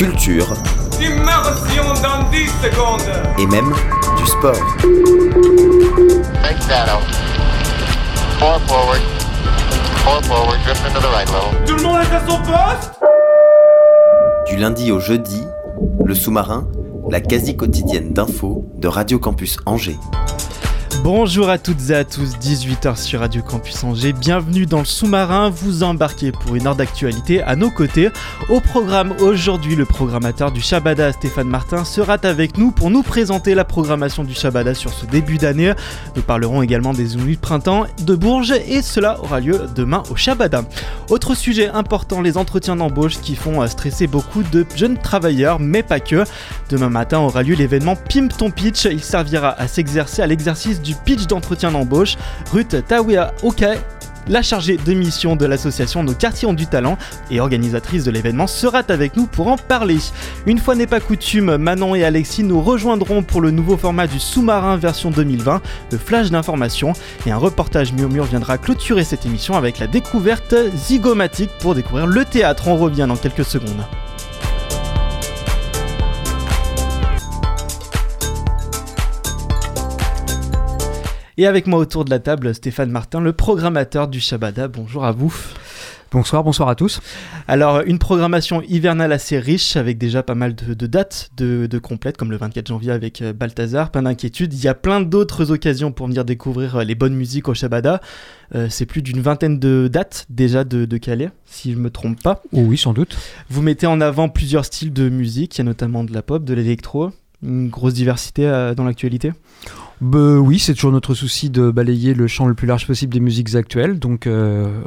culture. Immersion dans 10 secondes. Et même du sport. Big shadow. Four forward. Four forward. Drift into the right level. Tout le monde est à son poste? Du lundi au jeudi, le sous-marin, la quasi quotidienne d'infos de Radio Campus Angers. Bonjour à toutes et à tous, 18h sur Radio Campus Angers. Bienvenue dans le sous-marin. Vous embarquez pour une heure d'actualité à nos côtés. Au programme aujourd'hui, le programmateur du Shabada, Stéphane Martin, sera avec nous pour nous présenter la programmation du Shabada sur ce début d'année. Nous parlerons également des Ounuits de printemps de Bourges et cela aura lieu demain au Shabada. Autre sujet important, les entretiens d'embauche qui font stresser beaucoup de jeunes travailleurs, mais pas que. Demain matin aura lieu l'événement Pimp ton pitch. Il servira à s'exercer à l'exercice du pitch d'entretien d'embauche. Ruth Tawia Ok la chargée de mission de l'association Nos quartiers ont du talent et organisatrice de l'événement sera avec nous pour en parler. Une fois n'est pas coutume, Manon et Alexis nous rejoindront pour le nouveau format du sous-marin version 2020, le flash d'information et un reportage murmure viendra clôturer cette émission avec la découverte zygomatique pour découvrir le théâtre. On revient dans quelques secondes. Et avec moi autour de la table, Stéphane Martin, le programmateur du Shabada. Bonjour à vous. Bonsoir, bonsoir à tous. Alors, une programmation hivernale assez riche, avec déjà pas mal de, dates de, de, complètes, comme le 24 janvier avec euh, Balthazar, pas d'inquiétude. Il y a plein d'autres occasions pour venir découvrir euh, les bonnes musiques au Shabada. Euh, c'est plus d'une vingtaine de dates déjà de, de Calais, si je me trompe pas. Oh oui, sans doute. Vous mettez en avant plusieurs styles de musique, il y a notamment de la pop, de l'électro, une grosse diversité dans l'actualité bah, oui, c'est toujours notre souci de balayer le champ le plus large possible des musiques actuelles. Donc euh,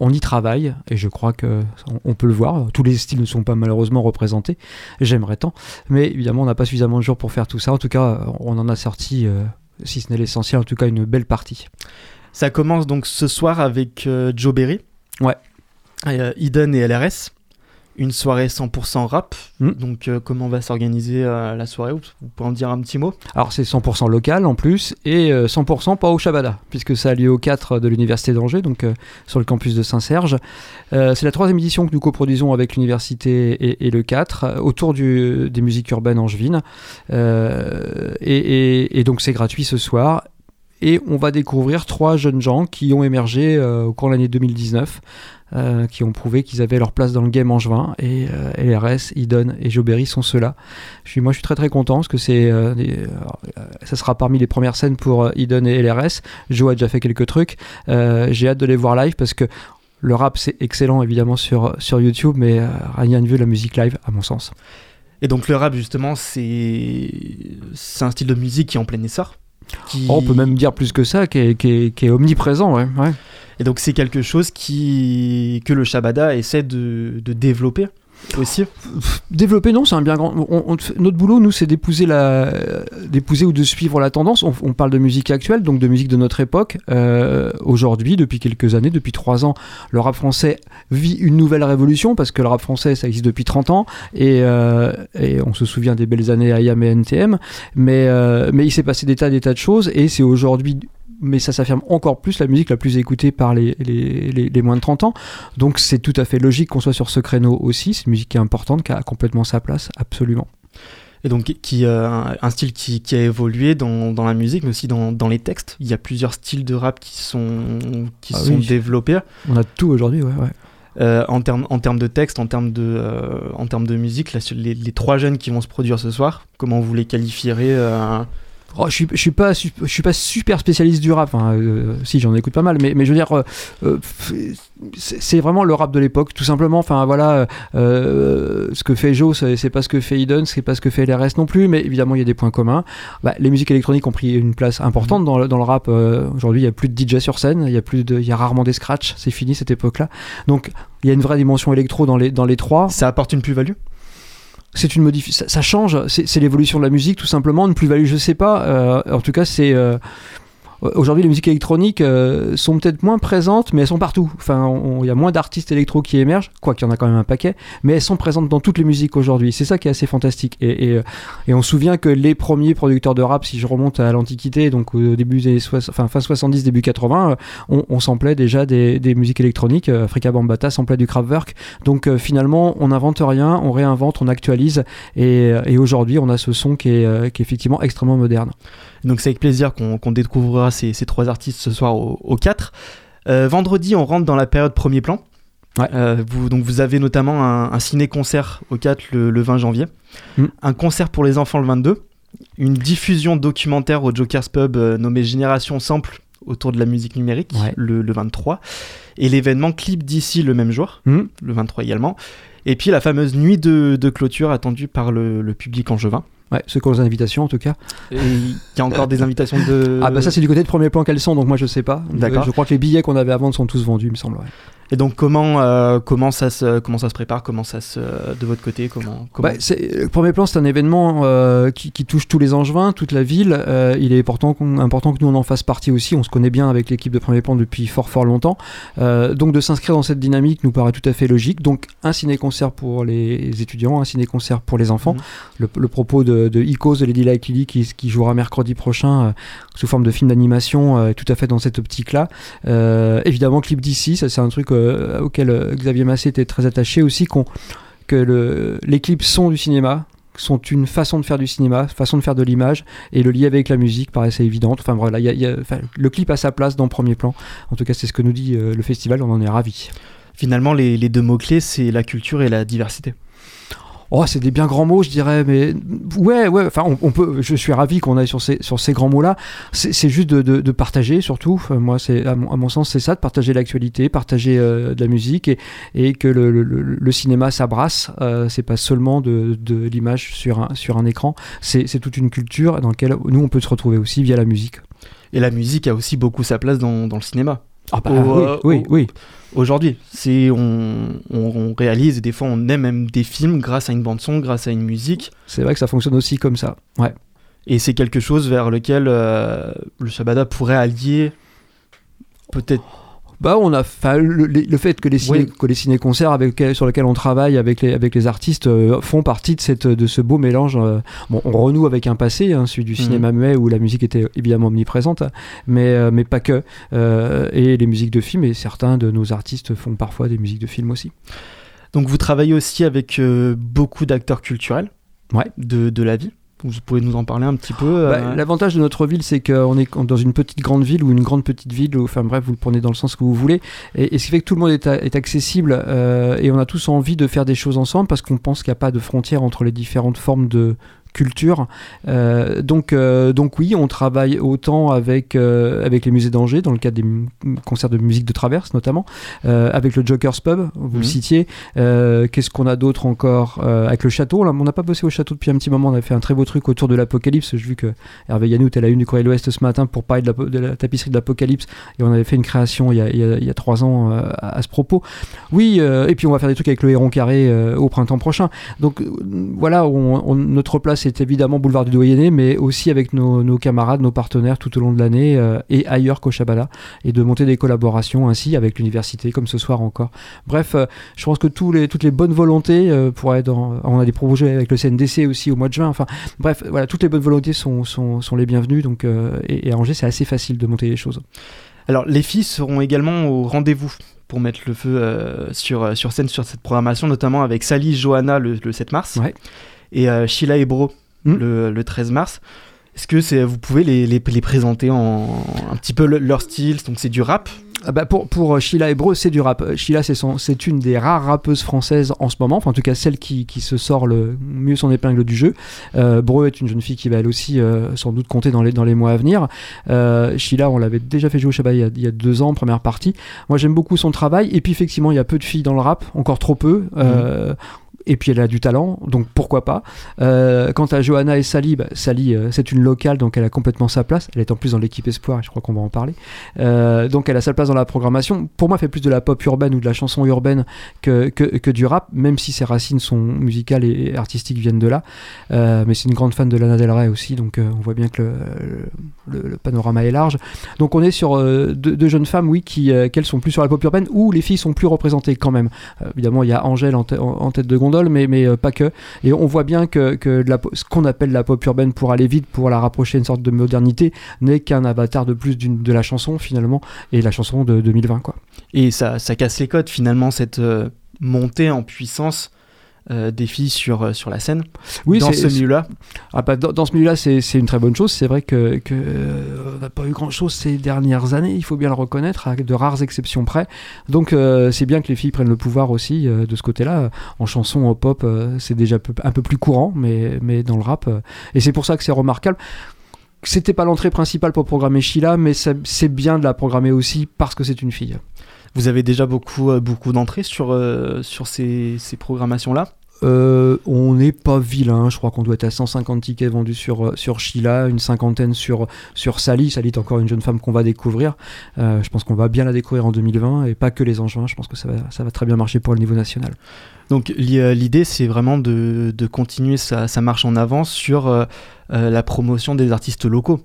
on, y travaille et je crois que on, peut le voir. Tous les styles ne sont pas malheureusement représentés. J'aimerais tant, mais évidemment on n'a pas suffisamment de jours pour faire tout ça. En tout cas, on en a sorti, euh, si ce n'est l'essentiel, en tout cas une belle partie. Ça commence donc ce soir avec euh, Joe Berry. Ouais. Eden et LRS une soirée 100% rap. Hmm. Donc, euh, comment va s'organiser euh, la soirée? Vous pouvez en dire un petit mot? Alors, c'est 100% local en plus et 100% euh, pas au Shabada, puisque ça a lieu au 4 de l'Université d'Angers, donc sur le campus de Saint-Serge. c'est la troisième édition que nous coproduisons avec l'Université et, le 4 autour du, des musiques urbaines angevines. Et, et, donc, c'est gratuit ce soir et on va découvrir trois jeunes gens qui ont émergé au cours de l'année 2019 euh, qui ont prouvé qu'ils avaient leur place dans le game angevin. Et euh, LRS, Eden et Joberry sont ceux-là. Moi, je suis très très content parce que c'est, euh, ça sera parmi les premières scènes pour Eden et LRS. Joe a déjà fait quelques trucs. J'ai hâte de les voir live parce que le rap c'est excellent évidemment sur, sur YouTube, mais rien de vu la musique live à mon sens. Et donc le rap justement, c'est un style de musique qui est en plein essor. Qui... on peut même dire plus que ça, qui est, qui est, qui est omniprésent, ouais. ouais. Et donc c'est quelque chose qui, que le Shabada essaie de, de développer aussi Développer, non, c'est un bien grand. notre boulot, nous, c'est d'épouser la, d'épouser ou de suivre la tendance. On, parle de musique actuelle, donc de musique de notre époque. Euh, aujourd'hui, depuis quelques années, depuis trois ans, le rap français vit une nouvelle révolution parce que le rap français, ça existe depuis 30 ans et, euh, et on se souvient des belles années IAM et NTM. Mais, euh, mais il s'est passé des tas, des tas de choses et c'est aujourd'hui mais ça s'affirme encore plus la musique la plus écoutée par les, les, les, moins de 30 ans. Donc c'est tout à fait logique qu'on soit sur ce créneau aussi. C'est une musique qui est importante, qui a complètement sa place, absolument. Et donc qui euh, un style qui, qui, a évolué dans, dans, la musique, mais aussi dans, dans, les textes. Il y a plusieurs styles de rap qui sont, qui ah sont développés. On a tout aujourd'hui, ouais. ouais. Euh, en termes en termes de texte, en termes de, euh, en termes de musique, là, les, les, trois jeunes qui vont se produire ce soir, comment vous les qualifierez Oh, je suis, suis pas, super spécialiste du rap. Euh, si j'en écoute pas mal, mais, mais je veux dire, euh, euh, c'est vraiment le rap de l'époque, tout simplement. Enfin voilà, ce que fait Joe, c'est pas ce que fait Eden, c'est pas ce que fait LRS non plus, mais évidemment il y a des points communs. Bah, les musiques électroniques ont pris une place importante dans le, dans le rap. Aujourd'hui, il y a plus de DJ sur scène, il y a plus de, il y a rarement des scratchs. C'est fini cette époque-là. Donc il y a une vraie dimension électro dans les dans les trois. Ça apporte une plus-value? C'est une modification. Ça, change. C'est l'évolution de la musique, tout simplement. Une plus-value, je sais pas. Euh, en tout cas, c'est. Euh, Aujourd'hui, les musiques électroniques euh, sont peut-être moins présentes, mais elles sont partout. Enfin, il y a moins d'artistes électro qui émergent, quoi qu'il y en a quand même un paquet, mais elles sont présentes dans toutes les musiques aujourd'hui. C'est ça qui est assez fantastique. Et, et, euh, et on se souvient que les premiers producteurs de rap, si je remonte à l'Antiquité, donc au début des soix- enfin, fin 70, début 80, euh, on, on samplait déjà des, musiques électroniques. Africa Bambata samplait du Kraftwerk. Donc euh, finalement, on n'invente rien, on réinvente, on actualise. Et, et aujourd'hui, on a ce son qui est, qui est effectivement extrêmement moderne. Donc c'est avec plaisir qu'on découvrira ces, ces trois artistes ce soir au, au 4. Euh, vendredi, on rentre dans la période premier plan. Ouais. Euh, vous, donc vous avez notamment un, un ciné-concert au 4 le, le 20 janvier, Mm. un concert pour les enfants le 22, une diffusion documentaire au Joker's Pub euh, nommée Génération Sample autour de la musique numérique Ouais. le, le 23, et l'événement Clip d'ici le même jour, Hmm le 23 également, et puis la fameuse nuit de, de clôture attendue par le, le public angevin. Ouais, ceux qui ont les invitations en tout cas. Et il y a encore des invitations de... Ah bah ça c'est du côté de premier plan qu'elles sont, donc moi je sais pas. D'accord. Je crois que les billets qu'on avait à vendre sont tous vendus, il me semble. ouais. Et donc comment euh, comment ça se comment ça se prépare? Comment ça se de votre côté comment comment Bah, c'est- premier plan c'est un événement euh, qui, qui touche tous les Angevins, toute la ville. Euh, il est important, important que nous on en fasse partie aussi. On se connaît bien avec l'équipe de premier plan depuis fort fort longtemps. Euh, donc de s'inscrire dans cette dynamique nous paraît tout à fait logique. Donc un ciné-concert pour les étudiants, un ciné-concert pour les enfants. Le, le propos de, de Icos de Lady Like Lily qui, jouera mercredi prochain euh, sous forme de film d'animation euh, tout à fait dans cette optique-là. Euh, évidemment, clip d'ici, ça c'est un truc auquel Xavier Massé était très attaché aussi, qu'on- que le, les clips sont du cinéma sont une façon de faire du cinéma, façon de faire de l'image, et le lier avec la musique paraissait évidente. Enfin voilà, le clip a sa place dans le premier plan. En tout cas, c'est ce que nous dit le festival, on en est ravis. finalement les, deux mots clés c'est la culture et la diversité Oh, c'est des bien grands mots, je dirais, mais ouais, ouais. Enfin, on, peut. Je suis ravi qu'on aille sur ces sur ces grands mots-là. C'est juste de, de, partager, surtout. Enfin, moi, c'est à mon, sens, c'est ça, de partager l'actualité, partager euh, de la musique et, et que le, le, cinéma s'abrace. Euh, c'est pas seulement de, de l'image sur un sur un écran. C'est toute une culture dans laquelle nous on peut se retrouver aussi via la musique. et la musique a aussi beaucoup sa place dans, dans le cinéma Ah bah Au, oui, euh, oui, au- oui. aujourd'hui c'est on, on, on réalise et des fois on aime même des films grâce à une bande son grâce à une musique C'est vrai que ça fonctionne aussi comme ça. Ouais. et c'est quelque chose vers lequel euh, le Shabada pourrait allier peut-être Bah, on a, le, fait que les ciné, Oui. que les ciné-concerts avec lesquels- sur lesquels on travaille avec les, avec les artistes euh, font partie de, cette, de ce beau mélange. euh, bon, on renoue avec un passé, hein, celui du Mhm. cinéma muet où la musique était évidemment omniprésente, mais, euh, mais pas que. Euh, et les musiques de films, et certains de nos artistes font parfois des musiques de films aussi. donc vous travaillez aussi avec euh, beaucoup d'acteurs culturels Ouais. de, de la vie vous pouvez nous en parler un petit peu euh, Bah, L'avantage de notre ville, c'est qu'on est dans une petite grande ville ou une grande petite ville, enfin bref, vous le prenez dans le sens que vous voulez, et, ce qui fait que tout le monde est, est accessible euh, et on a tous envie de faire des choses ensemble parce qu'on pense qu'il n'y a pas de frontière entre les différentes formes de culture. Euh, donc, euh, donc oui, on travaille autant avec, euh, avec les musées d'Angers, dans le cadre des concerts de musique de traverse notamment, avec le Joker's Pub, vous Mhm. le citiez. Euh, Qu'est-ce qu'on a d'autre encore Avec le château, là, on n'a pas bossé au château depuis un petit moment, on a fait un très beau truc autour de l'apocalypse. J'ai vu que Hervé Yannou était à la une du Courrier de l'Ouest ce matin pour parler de la, de la tapisserie de l'apocalypse et on avait fait une création il y a, il y a- il y a trois ans à, à ce propos. Oui, et puis on va faire des trucs avec le Héron Carré au printemps prochain. Donc voilà, on- on- notre place est évidemment boulevard du Doyenné, mais aussi avec nos, nos camarades, nos partenaires tout au long de l'année euh, et ailleurs qu'au Chabala, et de monter des collaborations ainsi avec l'université, comme ce soir encore. Bref, euh, je pense que tous les, toutes les bonnes volontés euh, pourraient être. On a des projets avec le CNDC aussi au mois de juin. Enfin, bref, voilà, toutes les bonnes volontés sont, sont, sont les bienvenues. Donc, euh, et, et à Angers, c'est assez facile de monter les choses. Alors, les filles seront également au rendez-vous pour mettre le feu euh, sur, sur scène sur cette programmation, notamment avec Sally Johanna le, le 7 mars Ouais. Et euh, Sheila Ebro Mm. le, le 13 mars. Est-ce que c'est, vous pouvez les, les, les présenter en un petit peu le- leur style? Donc, c'est du rap. Ah bah pour, pour euh, Sheila Hebreu, c'est du rap. Euh, Sheila, c'est son- c'est une des rares rappeuses françaises en ce moment, enfin en tout cas celle qui, qui se sort le mieux son épingle du jeu. Euh, Breu est une jeune fille qui va elle aussi euh, sans doute compter dans les, dans les mois à venir. Euh, Sheila, on l'avait déjà fait jouer au Shabbat il y, a, il y a deux ans, première partie. Moi j'aime beaucoup son travail, et puis effectivement il y a peu de filles dans le rap, encore trop peu. Euh, et puis elle a du talent, donc pourquoi pas. Euh, quant à Johanna et Sally, bah, Sally euh, c'est une locale, donc elle a complètement sa place. Elle est en plus dans l'équipe Espoir, je crois qu'on va en parler. Euh, donc elle a sa place dans la programmation. Pour moi, elle fait plus de la pop urbaine ou de la chanson urbaine que, que, du rap, même si ses racines sont musicales et artistiques viennent de là. Mais c'est une grande fan de Lana Del Rey aussi, donc on voit bien que le, panorama est large. Donc on est sur deux, jeunes femmes, oui, qui qu'elles sont plus sur la pop urbaine, où les filles sont plus représentées quand même. Évidemment, il y a Angèle en- en tête de gondole, mais, mais euh, pas que. Et on voit bien que, que ce qu'on appelle la pop urbaine pour aller vite, pour la rapprocher une sorte de modernité, n'est qu'un avatar de plus de la chanson finalement, et la chanson de 2020 quoi. Et ça, ça casse les codes finalement, cette euh, montée en puissance euh, des filles sur, euh, sur la scène. Oui, dans ce milieu-là. Ah bah, dans, dans ce milieu-là, c'est c'est une très bonne chose. C'est vrai que, que, euh, on n'a pas eu grand-chose ces dernières années, il faut bien le reconnaître, à de rares exceptions près. Donc euh, c'est bien que les filles prennent le pouvoir aussi de ce côté-là. En chanson, en pop, c'est déjà un peu plus courant, mais, mais dans le rap. et c'est pour ça que c'est remarquable. C'était pas l'entrée principale pour programmer Sheila, mais c'est bien de la programmer aussi parce que c'est une fille. Vous avez déjà beaucoup, euh, beaucoup d'entrées sur, euh, sur ces, ces programmations-là Euh, on n'est pas vilain, je crois qu'on doit être à 150 tickets vendus sur, sur Sheila, une cinquantaine sur, sur Sally. Sally est encore une jeune femme qu'on va découvrir. Euh, je pense qu'on va bien la découvrir en 2020 et pas que les Angevins. Je pense que ça va, ça va très bien marcher pour le niveau national. Donc l'i- l'idée, c'est vraiment de, de continuer sa, sa marche en avant sur euh, la promotion des artistes locaux.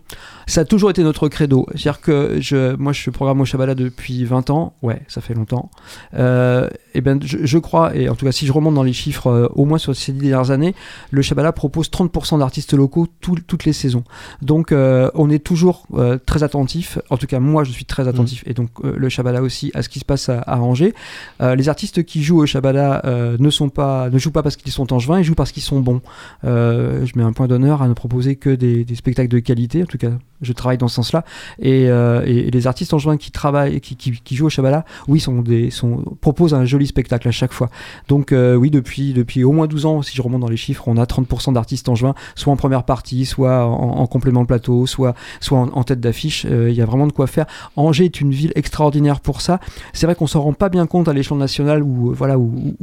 Ça a toujours été notre credo. C'est-à-dire que je, moi, je programme au Shabala depuis 20 ans. Ouais, ça fait longtemps. Euh, et ben, je, je crois, et en tout cas, si je remonte dans les chiffres, euh, au moins sur ces dix dernières années, le Shabala propose 30% d'artistes locaux tout- toutes les saisons. Donc, on est toujours très attentif. En tout cas, moi, je suis très attentif. Et donc, le Shabala aussi à ce qui se passe à, à Angers. Les artistes qui jouent au Shabala ne sont pas, ne jouent pas parce qu'ils sont angevins, ils jouent parce qu'ils sont bons. Je mets un point d'honneur à ne que des spectacles de qualité. En tout cas, je travaille dans ce sens-là. Et, euh, et- les artistes angevins qui travaillent, qui, jouent au Shabala, oui, sont des, sont, proposent un joli spectacle à chaque fois. Donc euh, oui, depuis, depuis au moins 12 ans, si je remonte dans les chiffres, on a 30% d'artistes angevins, soit en première partie, soit en, en complément de plateau, soit, soit en, en tête d'affiche. Euh, Il y a vraiment de quoi faire. Angers est une ville extraordinaire pour ça. C'est vrai qu'on s'en rend pas bien compte à l'échelon national où, voilà, où,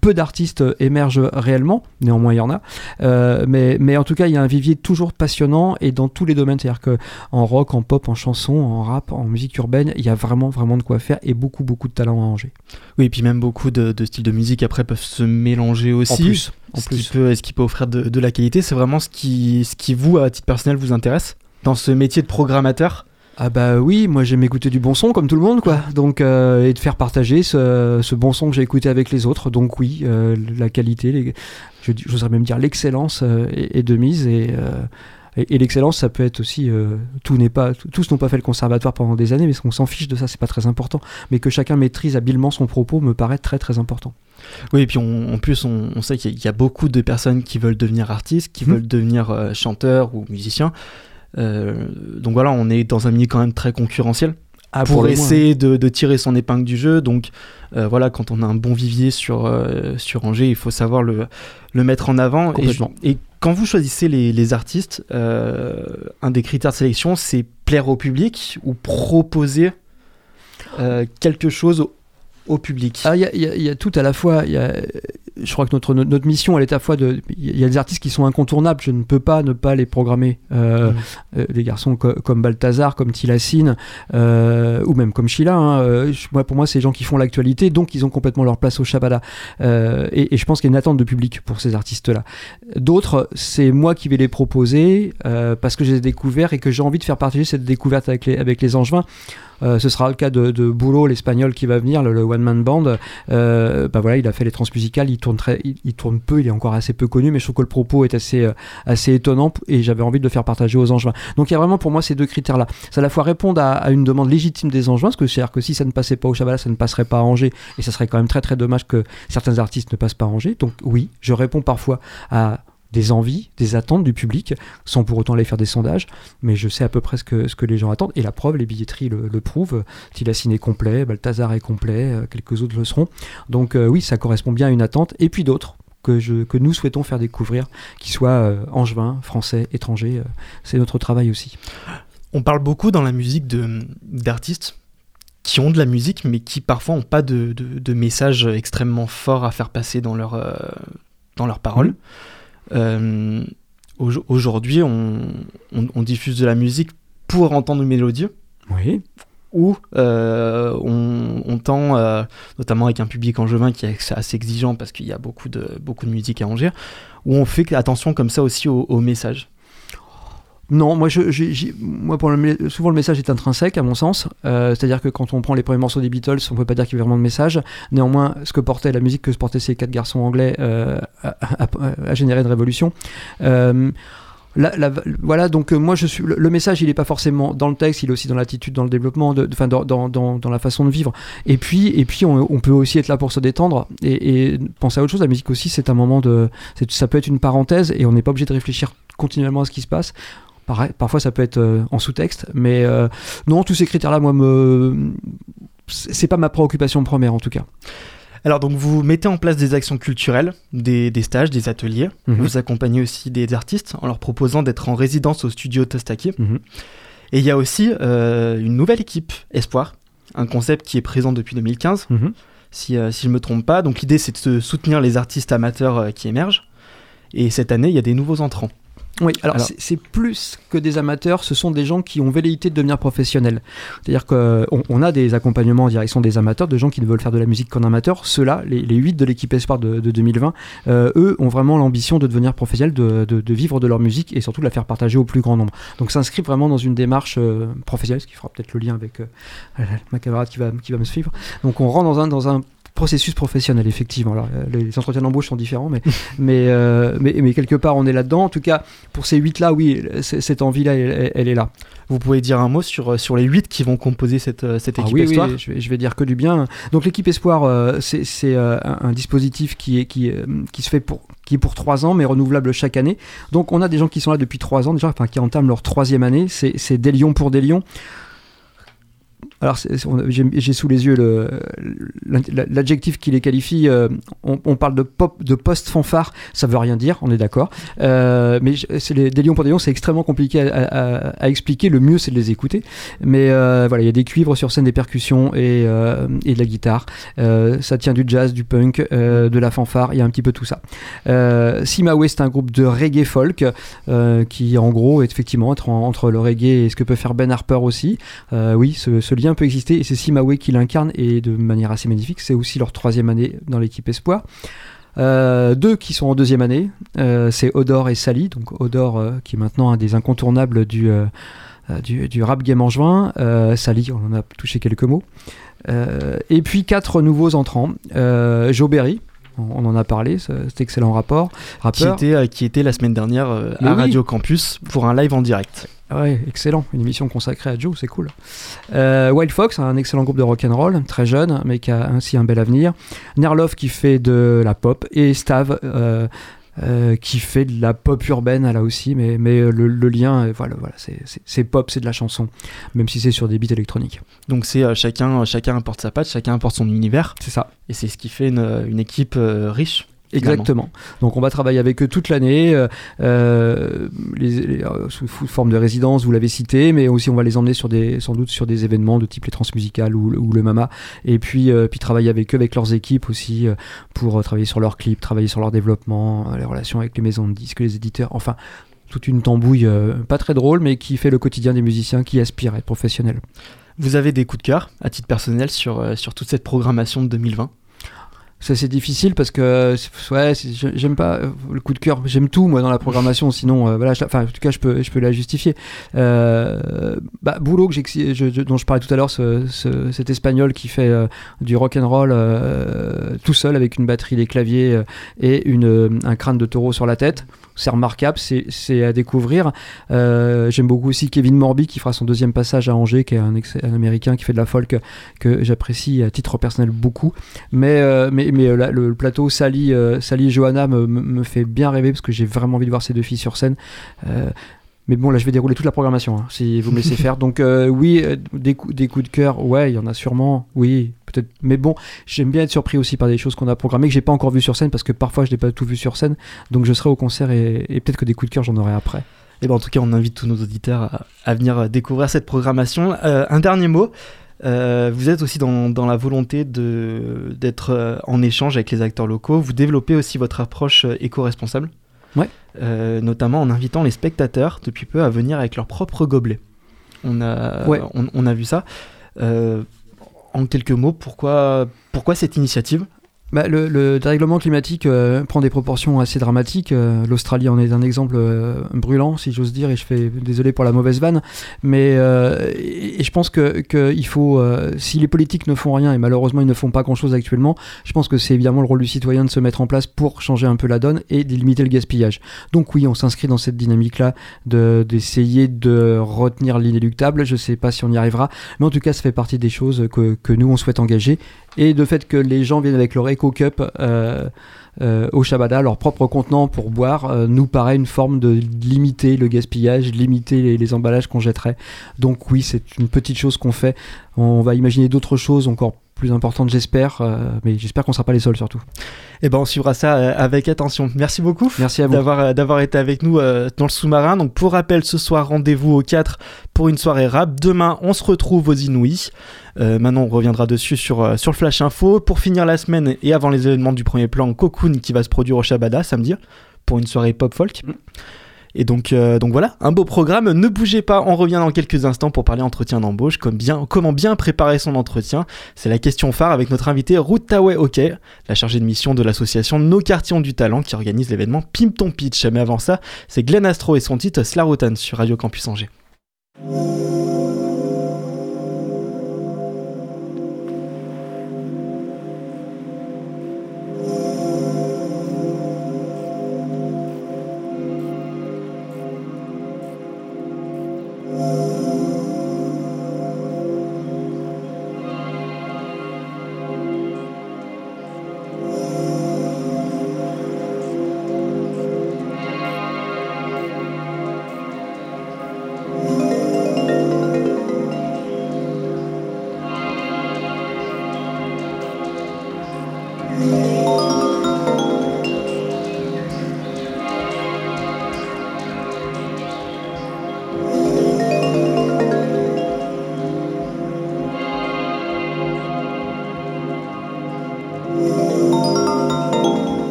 peu d'artistes émergent réellement. Néanmoins, il y en a. Mais, mais en tout cas, il y a un vivier toujours passionnant et dans tous les domaines. C'est-à-dire que en rock, en pop, en chanson, en rap, en musique urbaine, il y a vraiment, vraiment de quoi faire et beaucoup, beaucoup de talent à Angers. Oui, et puis même beaucoup de, de styles de musique après peuvent se mélanger aussi. En plus, en ce plus. Qui peut, ce qui peut offrir de, de la qualité, c'est vraiment ce qui, ce qui vous, à titre personnel, vous intéresse dans ce métier de programmateur? Ah bah oui, moi j'aime écouter du bon son comme tout le monde quoi. Donc euh, et de faire partager ce, ce bon son que j'ai écouté avec les autres. Donc oui, euh, la qualité, les, je j'oserais même dire l'excellence euh, est, est de mise et et, et l'excellence, ça peut être aussi euh, tout n'est pas tous n'ont pas fait le conservatoire pendant des années, mais on s'en fiche de ça, c'est pas très important. Mais que chacun maîtrise habilement son propos me paraît très très important. Oui, et puis on- en plus, on, on sait qu'il y a- il y a beaucoup de personnes qui veulent devenir artistes, qui Mhm. veulent devenir euh, chanteurs ou musiciens. Euh, donc voilà, on est dans un milieu quand même très concurrentiel. Ah, pour essayer de, de tirer son épingle du jeu. Donc euh, voilà, quand on a un bon vivier sur, euh, sur Angers, il faut savoir le, le mettre en avant. Et, et quand vous choisissez les, les artistes, euh, un des critères de sélection, c'est plaire au public ou proposer euh, quelque chose au, public? Ah, il y, y a- tout à la fois. Je crois que notre, notre, mission, elle est à la fois de. Il y a des artistes qui sont incontournables. Je ne peux pas ne pas les programmer. Euh, Mhm. euh, des garçons co- comme Balthazar, comme Tilassine, euh, ou même comme Sheila. hein. Euh, je- moi, pour moi, c'est des gens qui font l'actualité, donc ils ont complètement leur place au Shabada. Euh, et, et je pense qu'il y a une attente de public pour ces artistes-là. D'autres, c'est moi qui vais les proposer parce que je les ai découverts et que j'ai envie de faire partager cette découverte avec les, avec les Angevins. Euh, ce sera le cas de, de Boulot, l'espagnol qui va venir, le, one man band. Euh, bah voilà, il a fait les transmusicales, il tourne très, il, tourne peu, il est encore assez peu connu, mais je trouve que le propos est assez, euh, assez étonnant et j'avais envie de le faire partager aux Angevins. Donc il y a vraiment pour moi ces deux critères-là. C'est à la fois répondre à, à une demande légitime des Angevins, parce que c'est-à-dire que si ça ne passait pas au Chabala, ça ne passerait pas à Angers, et ça serait quand même très très dommage que certains artistes ne passent pas à Angers. Donc oui, je réponds parfois à des envies, des attentes du public, sans pour autant aller faire des sondages, mais je sais à peu près ce que, ce que les gens attendent, et la preuve, les billetteries le, le prouvent. Tilassine est complet, Balthazar est complet, euh, quelques autres le seront. Donc euh, oui, ça correspond bien à une attente, et puis d'autres que, je, que nous souhaitons faire découvrir, qui soient euh, angevins, français, étrangers, euh, c'est notre travail aussi. On parle beaucoup dans la musique d'artistes qui ont de la musique, mais qui parfois n'ont pas de, de, de messages extrêmement forts à faire passer dans, leur, euh, dans leurs paroles. Mhm. Euh, au- Aujourd'hui, on, on- on diffuse de la musique pour entendre une mélodie, Oui. ou euh, on, on tend, euh, notamment avec un public angevin qui est assez exigeant parce qu'il y a beaucoup de, beaucoup de musique à Angers, où on fait attention comme ça aussi aux, aux messages. Non, moi, je, souvent le message est intrinsèque à mon sens. Euh, C'est-à-dire que quand on prend les premiers morceaux des Beatles, on peut pas dire qu'il y avait vraiment de message. Néanmoins, ce que portait la musique que se portaient ces quatre garçons anglais euh, a, a généré une révolution. Euh, voilà, donc euh, moi je suis le, message, il est pas forcément dans le texte, il est aussi dans l'attitude, dans le développement, dans, la façon de vivre. Et puis, on, peut aussi être là pour se détendre et, et penser à autre chose. La musique aussi, c'est un moment de, ça peut être une parenthèse et on n'est pas obligé de réfléchir continuellement à ce qui se passe. Pareil, parfois ça peut être euh, en sous-texte, mais euh, non, tous ces critères-là, moi, me, c'est pas ma préoccupation première en tout cas. Alors donc vous mettez en place des actions culturelles, des, des stages, des ateliers. Mhm. Vous accompagnez aussi des artistes en leur proposant d'être en résidence au studio Tostaki. Mhm. Et il y a aussi euh, une nouvelle équipe Espoir, un concept qui est présent depuis 2015, Mhm. si, euh, si je me trompe pas. Donc l'idée c'est de soutenir les artistes amateurs euh, qui émergent. Et cette année, il y a des nouveaux entrants. Oui, alors, Alors- c'est- plus que des amateurs, ce sont des gens qui ont velléité de devenir professionnels. C'est-à-dire qu'on on a des accompagnements en direction des amateurs, de gens qui ne veulent faire de la musique qu'en amateur. Ceux-là, les, les 8 de l'équipe Espoir de, de 2020, euh, eux ont vraiment l'ambition de devenir professionnels, de, de- de vivre de leur musique et surtout de la faire partager au plus grand nombre. Donc s'inscrire vraiment dans une démarche euh, professionnelle, ce qui fera peut-être le lien avec euh, ma camarade qui va, qui va me suivre. Donc on rentre dans un, dans un processus professionnel, effectivement. Alors, euh, les entretiens d'embauche sont différents, mais, mais, euh, mais, mais quelque part, on est là-dedans. En tout cas, pour ces huit là oui, cette envie-là, elle, elle est là. Vous pouvez dire un mot sur, euh, sur les 8 qui vont composer cette, cette Ah équipe oui, Espoir? oui, je vais, je vais dire que du bien. Donc l'équipe Espoir, euh, c'est un, dispositif qui est qui, qui se fait pour qui est pour trois ans, mais renouvelable chaque année. Donc on a des gens qui sont là depuis trois ans déjà, enfin qui entament leur troisième année. C'est des lions pour des lions. Alors, j'ai sous les yeux l'adjectif qui les qualifie. euh, on, parle de pop, de post-fanfare. Ça veut rien dire, on est d'accord. Euh, mais des lions pour des lions, c'est extrêmement compliqué à, expliquer. Le mieux, c'est de les écouter. Mais euh, voilà, il y a des cuivres sur scène, des percussions et, de la guitare. Ça tient du jazz, du punk, de la fanfare. Il y a un petit peu tout ça. Simawe, c'est un groupe de reggae folk qui, en gros, est effectivement entre, le reggae et ce que peut faire Ben Harper aussi. Oui, ce lien peut exister et c'est Simawe qui l'incarne et de manière assez magnifique. C'est aussi leur troisième année dans l'équipe Espoir. Euh, deux qui sont en deuxième année, euh, c'est Odor et Sally. Donc Odor euh, qui est maintenant un des incontournables du, du, du rap game en juin. Sally, on en a touché quelques mots. Et puis quatre nouveaux entrants. Joe Berry, on, en a parlé, ce- cet excellent rapport. qui Rappeur. était, euh, qui était la semaine dernière euh, à oui. Radio Campus pour un live en direct. Ouais, excellent. Une émission consacrée à Joe, c'est cool. Euh, Wild Fox, un excellent groupe de rock'n'roll, très jeune, mais qui a ainsi un bel avenir. Nerlov qui fait de la pop. Et Stav euh, euh, qui fait de la pop urbaine, là aussi. Mais, mais euh, le, le lien, euh, voilà, voilà c'est- pop, c'est de la chanson. Même si c'est sur des beats électroniques. Donc c'est euh, chacun, chacun apporte sa patte, chacun apporte son univers. C'est ça. Et c'est ce qui fait une, une équipe euh, riche. Exactement. Donc on va travailler avec eux toute l'année, euh, euh, les- les- euh, sous, forme de résidence, vous l'avez cité, mais aussi on va les emmener sur des, sans doute sur des événements de type les transmusicales ou, ou le Mama, et puis, euh, puis travailler avec eux, avec leurs équipes aussi, euh, pour travailler sur leurs clips, travailler sur leur développement, les relations avec les maisons de disques, les éditeurs, enfin toute une tambouille pas très drôle, mais qui fait le quotidien des musiciens qui aspirent à être professionnels. Vous avez des coups de cœur, à titre personnel, sur, sur toute cette programmation de 2020 Ça c'est difficile parce que c'est- ouais, j'aime pas euh, le coup de cœur. J'aime tout moi dans la programmation. Sinon, euh, voilà, je- enfin en tout cas je peux je peux la justifier. Euh, bah, Boulot que je- dont je parlais tout à l'heure, ce, ce- cet espagnol qui fait euh, du rock and roll euh, tout seul avec une batterie, des claviers euh, et une euh, un crâne de taureau sur la tête. C'est remarquable, c'est à découvrir. Euh, J'aime beaucoup aussi Kevin Morby qui fera son deuxième passage à Angers, qui est un, américain qui fait de la folk que j'apprécie à titre personnel beaucoup. Mais, euh, euh, le, plateau Sally, Sally et Johanna me fait bien rêver parce que j'ai vraiment envie de voir ces deux filles sur scène. Mais bon, là, je vais dérouler toute la programmation, hein, si vous me laissez faire. Donc, euh, oui, euh, des, coups- des coups de cœur, ouais, il y en a sûrement, oui, peut-être. Mais bon, j'aime bien être surpris aussi par des choses qu'on a programmées que j'ai pas encore vues sur scène parce que parfois, je n'ai pas tout vu sur scène. Donc, je serai au concert et, peut-être que des coups de cœur, j'en aurai après. Et ben en tout cas, on invite tous nos auditeurs à, venir euh, découvrir cette programmation. Un dernier mot. Vous êtes aussi dans, la volonté d'être en échange avec les acteurs locaux. Vous développez aussi votre approche éco-responsable. Ouais. Euh, notamment en invitant les spectateurs depuis peu à venir avec leur propre gobelet. On a, Ouais. on, on a vu ça. Euh, en quelques mots, pourquoi, pourquoi cette initiative? Bah, le, le dérèglement climatique euh, prend des proportions assez dramatiques. Euh, L'Australie en est un exemple euh, brûlant, si j'ose dire, et je fais désolé pour la mauvaise vanne. Mais et, je pense que, que faut, si les politiques ne font rien, et malheureusement ils ne font pas grand-chose actuellement, je pense que c'est évidemment le rôle du citoyen de se mettre en place pour changer un peu la donne et de le gaspillage. Donc oui, on s'inscrit dans cette dynamique-là de- d'essayer de retenir l'inéluctable. Je sais pas si on y arrivera, mais en tout cas, ça fait partie des choses que, que nous on souhaite engager et de fait que les gens viennent avec leur Cup euh, euh, au Shabada, leur propre contenant pour boire, euh, nous paraît une forme de limiter le gaspillage, limiter les, les emballages qu'on jetterait. Donc oui, c'est une petite chose qu'on fait. On va imaginer d'autres choses encore plus importantes, j'espère, euh, mais j'espère qu'on sera pas les seuls surtout. Eh ben, on suivra ça euh, avec attention. Merci beaucoup. Merci à vous. d'avoir euh, d'avoir été avec nous dans le sous-marin. Donc pour rappel, ce soir rendez-vous au 4 pour une soirée rap. Demain, on se retrouve aux Inouïs. Euh, maintenant, on reviendra dessus sur euh, sur le Flash Info pour finir la semaine et avant les événements du premier plan Cocoon qui va se produire au Shabada samedi pour une soirée pop folk. Mm. Et donc, euh, donc voilà, un beau programme. Ne bougez pas, on revient dans quelques instants pour parler entretien d'embauche, comment bien préparer son entretien. C'est la question phare avec notre invité Ruth Tawai la chargée de mission de l'association Nos Quartiers ont du talent qui organise l'événement Pimp ton pitch. Mais avant ça, c'est Glenn Astro et son titre Slarotan sur Radio Campus Angers.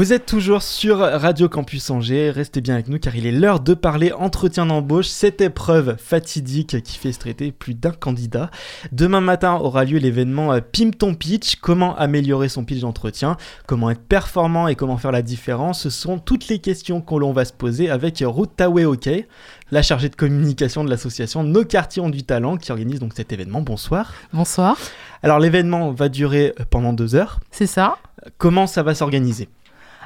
Vous êtes toujours sur Radio Campus Angers, restez bien avec nous car il est l'heure de parler entretien d'embauche, cette épreuve fatidique qui fait stresser plus d'un candidat. Demain matin aura lieu l'événement euh, Pim ton pitch, comment améliorer son pitch d'entretien, comment être performant et comment faire la différence, ce sont toutes les questions que l'on va se poser avec Ruth Tawe OK, la chargée de communication de l'association Nos quartiers ont du talent qui organise donc cet événement. Bonsoir. Bonsoir, Alors l'événement va durer pendant deux heures. c'est ça. Comment ça va s'organiser?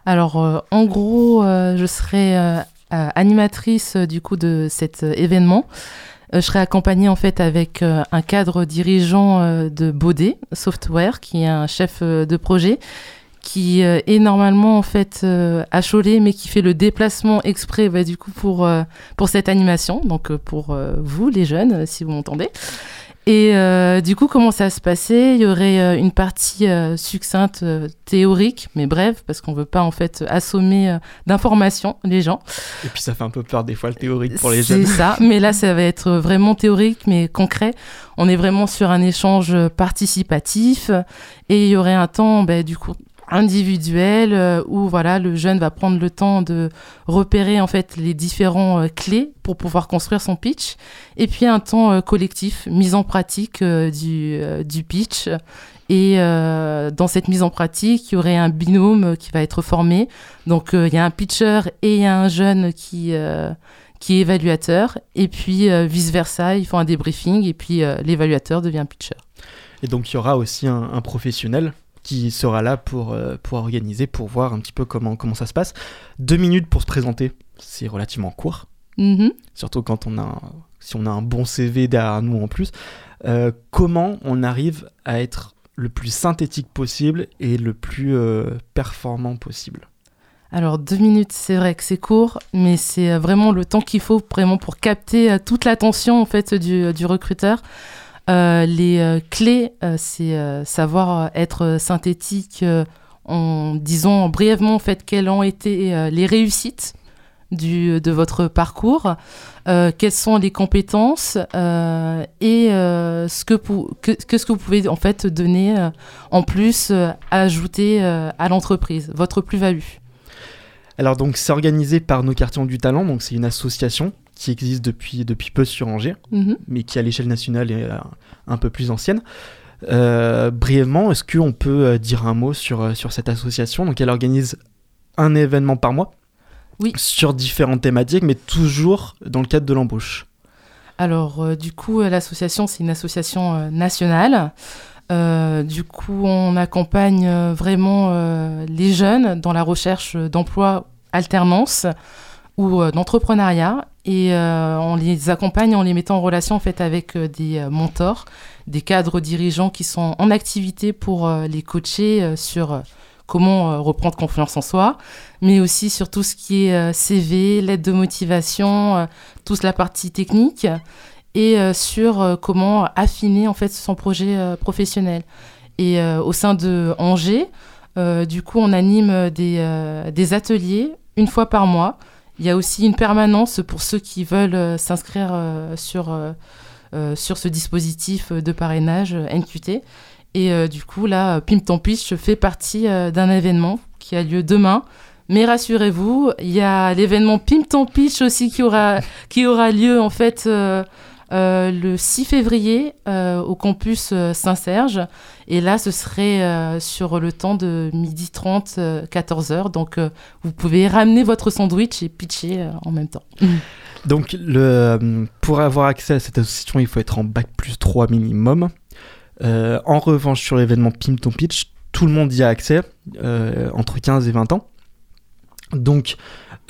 Alors, euh, en gros, euh, je serai euh, animatrice du coup de cet événement. Je serai accompagnée en fait avec un cadre dirigeant de Baudet Software, qui est un chef de projet, qui est normalement en fait à Cholet, mais qui fait le déplacement exprès bah, du coup pour pour cette animation, donc pour vous les jeunes, si vous m'entendez. Et euh, du coup, comment ça se passer Il y aurait euh, une partie euh, succincte, euh, théorique, mais brève, parce qu'on veut pas en fait assommer euh, d'informations les gens. Et puis ça fait un peu peur des fois le théorique pour les C'est jeunes. ça, mais là, ça va être vraiment théorique, mais concret. On est vraiment sur un échange participatif, et il y aurait un temps, ben, du coup, individuel euh, où voilà le jeune va prendre le temps de repérer en fait les différents euh, clés pour pouvoir construire son pitch. Et puis un temps euh, collectif mise en pratique du, du pitch. Et dans cette mise en pratique il y aurait un binôme qui va être formé. Donc il y a un pitcher et y a un jeune qui qui est évaluateur. Et puis vice versa ils font un débriefing et puis l'évaluateur devient pitcher. Et donc il y aura aussi un professionnel qui sera là pour, euh, pour organiser, pour voir un petit peu comment, comment ça se passe. Deux minutes pour se présenter, c'est relativement court, Mhm. surtout quand on a, un- si on a un bon CV derrière nous en plus. Euh, comment on arrive à être le plus synthétique possible et le plus euh, performant possible? Alors deux minutes, c'est vrai que c'est court, mais c'est vraiment le temps qu'il faut vraiment pour capter toute l'attention en fait du, du recruteur. Euh, les euh, clés, euh, c'est savoir être synthétique en disant brièvement en fait quelles ont été les réussites du, de votre parcours, quelles sont les compétences et euh, ce que, que, vous pouvez en fait donner en plus, ajouter à l'entreprise, votre plus-value. Alors donc c'est organisé par Nos Quartiers du Talent, donc c'est une association qui existe depuis, depuis peu sur Angers. Mhm. mais qui à l'échelle nationale est euh, un peu plus ancienne. Euh, brièvement, est-ce qu'on peut euh, dire un mot sur, sur cette association? Donc elle organise un événement par mois Oui. sur différentes thématiques, mais toujours dans le cadre de l'embauche. Alors, euh, du coup, l'association, c'est une association euh, nationale. Du coup, on accompagne vraiment les jeunes dans la recherche d'emploi alternance ou euh, d'entrepreneuriat et euh, on les accompagne en les mettant en relation en fait avec euh, des mentors, des cadres dirigeants qui sont en activité pour les coacher sur comment reprendre confiance en soi, mais aussi sur tout ce qui est CV, lettre de motivation, toute la partie technique et sur comment affiner en fait son projet professionnel. Et au sein de Angers, du coup, on anime des ateliers une fois par mois. Il y a aussi une permanence pour ceux qui veulent euh, s'inscrire euh, sur, euh, sur ce dispositif de parrainage NQT. Et du coup, là, Pim Ton Pitch fait partie d'un événement qui a lieu demain. Mais rassurez-vous, il y a l'événement Pim Pitch aussi qui aura, qui aura lieu en fait euh, le 6 février euh, au campus euh, Saint-Serge. Et là, ce serait sur le temps de 12h30, 14h. Donc, vous pouvez ramener votre sandwich et pitcher en même temps. Donc le, pour avoir accès à cette association, il faut être en bac plus 3 minimum. En revanche, sur l'événement Pim Ton Pitch, tout le monde y a accès, entre 15 et 20 ans. Donc,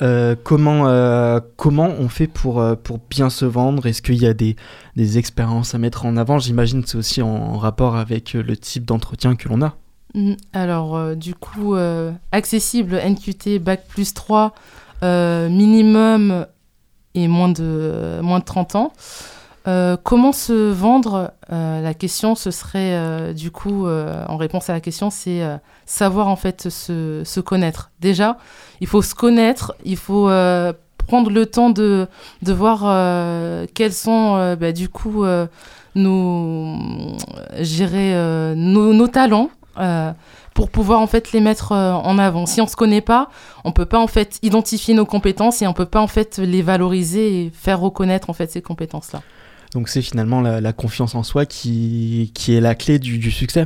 euh, comment, euh, comment on fait pour, euh, pour bien se vendre? Est-ce qu'il y a des, des expériences à mettre en avant? J'imagine que c'est aussi en, rapport avec le type d'entretien que l'on a. Mm, Alors, du coup, accessible NQT Bac plus 3, euh, minimum et moins de, moins de 30 ans. Euh, comment se vendre Euh, La question, ce serait, euh, du coup, en réponse à la question, c'est savoir en fait se, connaître. Déjà, il faut se connaître, il faut prendre le temps de, voir quels sont, bah, du coup, nos, talents. pour pouvoir en fait les mettre en avant. Si on se connaît pas, on peut pas en fait identifier nos compétences et on peut pas en fait les valoriser et faire reconnaître en fait ces compétences là. Donc c'est finalement la, la confiance en soi qui, qui est la clé du, du succès.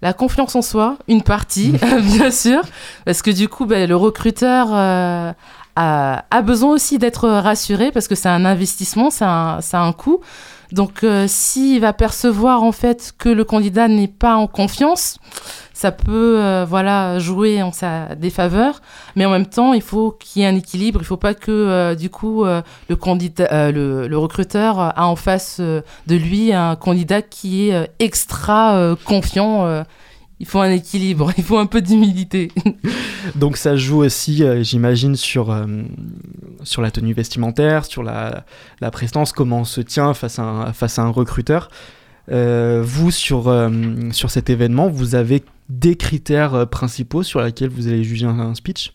La confiance en soi, une partie, bien sûr, parce que du coup, ben, le recruteur euh, a, a besoin aussi d'être rassuré parce que c'est un investissement, ça a, a un coût. Donc, euh, s'il va percevoir en fait que le candidat n'est pas en confiance, ça peut euh, voilà jouer en sa défaveur. Mais en même temps, il faut qu'il y ait un équilibre. Il faut pas que euh, du coup euh, le candidat, le, le recruteur a en face de lui un candidat qui est extra confiant. il faut un équilibre. Il faut un peu d'humilité. Donc ça joue aussi, j'imagine, sur, sur la tenue vestimentaire, sur la, la prestance, comment on se tient face à un, face à un recruteur. Vous, sur, sur cet événement, vous avez des critères euh, principaux sur lesquels vous allez juger un, speech?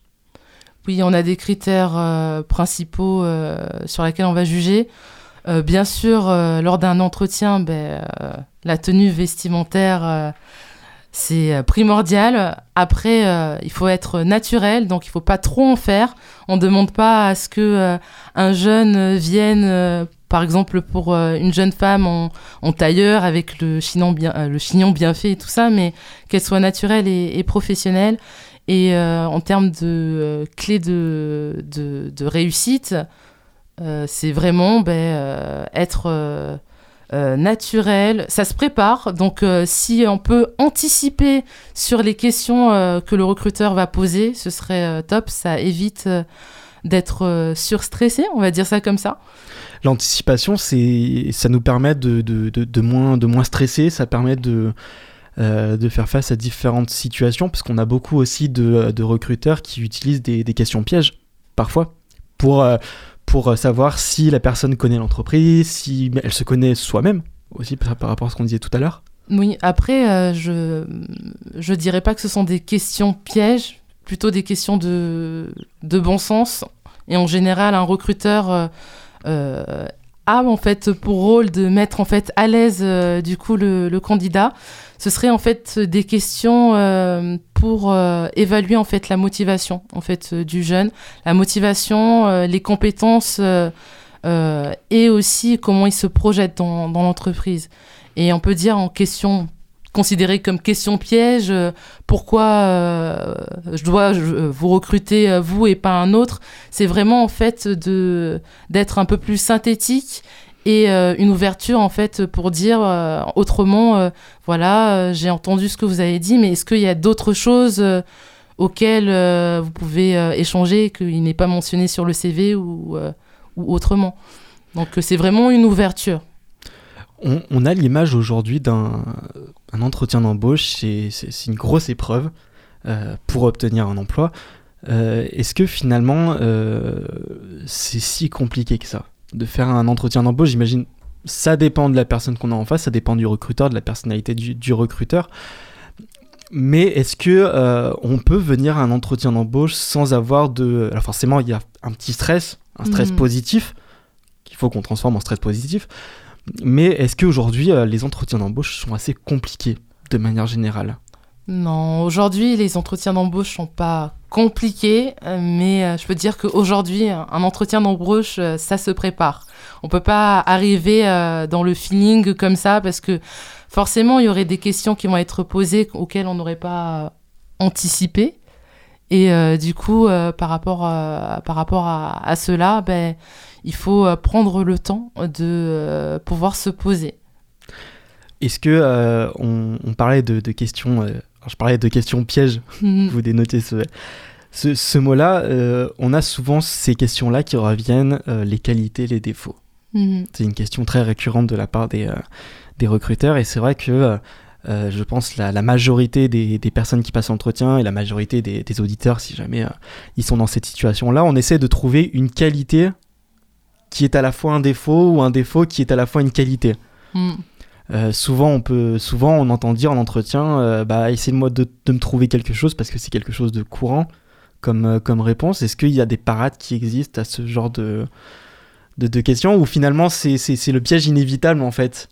Oui, on a des critères euh, principaux euh, sur lesquels on va juger. Bien sûr, lors d'un entretien, ben, la tenue vestimentaire, c'est primordial. Après, il faut être naturel, donc il faut pas trop en faire. On ne demande pas à ce que un jeune vienne, par exemple pour euh, une jeune femme en, tailleur avec le chignon bien, euh, chignon bien fait et tout ça, mais qu'elle soit naturelle et, professionnelle. Et euh, en termes de euh, clés de, réussite, c'est vraiment ben, être naturel. Ça se prépare, donc si on peut anticiper sur les questions que le recruteur va poser, ce serait top. Ça évite d'être euh, surstressé, on va dire ça comme ça. L'anticipation, c'est, ça nous permet de, de, de, de moins, de moins stresser, ça permet de, euh, de faire face à différentes situations, parce qu'on a beaucoup aussi de, recruteurs qui utilisent des, des questions pièges, parfois, pour, euh, pour savoir si la personne connaît l'entreprise, si elle se connaît soi-même, aussi par, par rapport à ce qu'on disait tout à l'heure. Oui, après, euh, je je dirais pas que ce sont des questions pièges, plutôt des questions de, de bon sens. Et en général, un recruteur euh, euh, a en fait pour rôle de mettre en fait à l'aise euh, du coup le, candidat. Ce serait en fait des questions pour évaluer en fait la motivation en fait du jeune, la motivation, les compétences et aussi comment il se projette dans, dans l'entreprise. Et on peut dire en question considérée comme question piège, euh, pourquoi euh, je dois euh, vous recruter vous et pas un autre, c'est vraiment en fait de d'être un peu plus synthétique et une ouverture en fait pour dire autrement voilà j'ai entendu ce que vous avez dit mais est-ce qu'il y a d'autres choses auxquelles vous pouvez échanger qu'il n'est pas mentionné sur le CV ou, autrement? Donc c'est vraiment une ouverture On, on a l'image aujourd'hui d'un un entretien d'embauche, c'est une grosse épreuve euh, pour obtenir un emploi. Euh, Est-ce que finalement euh, c'est si compliqué que ça de faire un entretien d'embauche? J'imagine ça dépend de la personne qu'on a en face, ça dépend du recruteur, de la personnalité du, du recruteur. Mais est-ce que euh, on peut venir à un entretien d'embauche sans avoir de... Alors forcément, il y a un petit stress, un stress Mhm. positif, qu'il faut qu'on transforme en stress positif. Mais est-ce qu'aujourd'hui, euh, les entretiens d'embauche sont assez compliqués de manière générale? Non, aujourd'hui, les entretiens d'embauche sont pas compliqués, euh, mais euh, je peux dire qu'aujourd'hui, un entretien d'embauche, ça se prépare. On peut pas arriver dans le feeling comme ça parce que forcément, il y aurait des questions qui vont être posées auxquelles on n'aurait pas anticipé. Et euh, du coup, euh, par rapport, à, par rapport à, à cela, ben, il faut euh, prendre le temps de euh, pouvoir se poser. Est-ce que euh, on, on parlait de, de questions, euh, je parlais de questions pièges, vous dénotez ce, ce, ce mot-là, euh, on a souvent ces questions-là qui reviennent, euh, les qualités, les défauts. Mhm. C'est une question très récurrente de la part des, euh, des recruteurs et c'est vrai que euh, je pense la, la majorité des, des personnes qui passent l'entretien et la majorité des, des auditeurs, si jamais euh, ils sont dans cette situation-là, on essaie de trouver une qualité qui est à la fois un défaut ou un défaut qui est à la fois une qualité. Mhm. Euh, souvent, on peut, souvent, on entend dire en entretien, bah, essayez-moi de, de me trouver quelque chose parce que c'est quelque chose de courant comme, comme réponse. Est-ce qu'il y a des parades qui existent à ce genre de, de, de questions ou finalement c'est le piège inévitable en fait?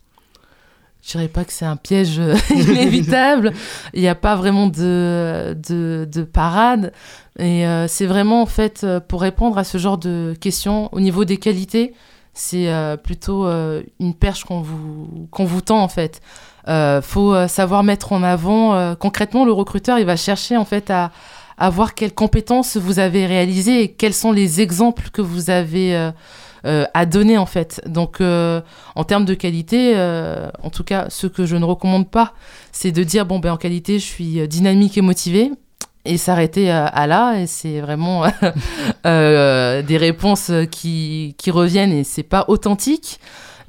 Je dirais pas que c'est un piège inévitable. Il n'y a pas vraiment de, de, de parade. Et euh, c'est vraiment, en fait, euh, pour répondre à ce genre de questions, au niveau des qualités, c'est euh, plutôt euh, une perche qu'on vous, qu'on vous tend, en fait. Euh, faut euh, savoir mettre en avant, euh, concrètement, le recruteur, il va chercher, en fait, à, à voir quelles compétences vous avez réalisées et quels sont les exemples que vous avez euh, à donner, en fait. Donc, euh, en termes de qualité, euh, en tout cas, ce que je ne recommande pas, c'est de dire, bon, ben, en qualité, je suis dynamique et motivée et s'arrêter à, là. Et c'est vraiment des réponses qui, qui reviennent et c'est pas authentique.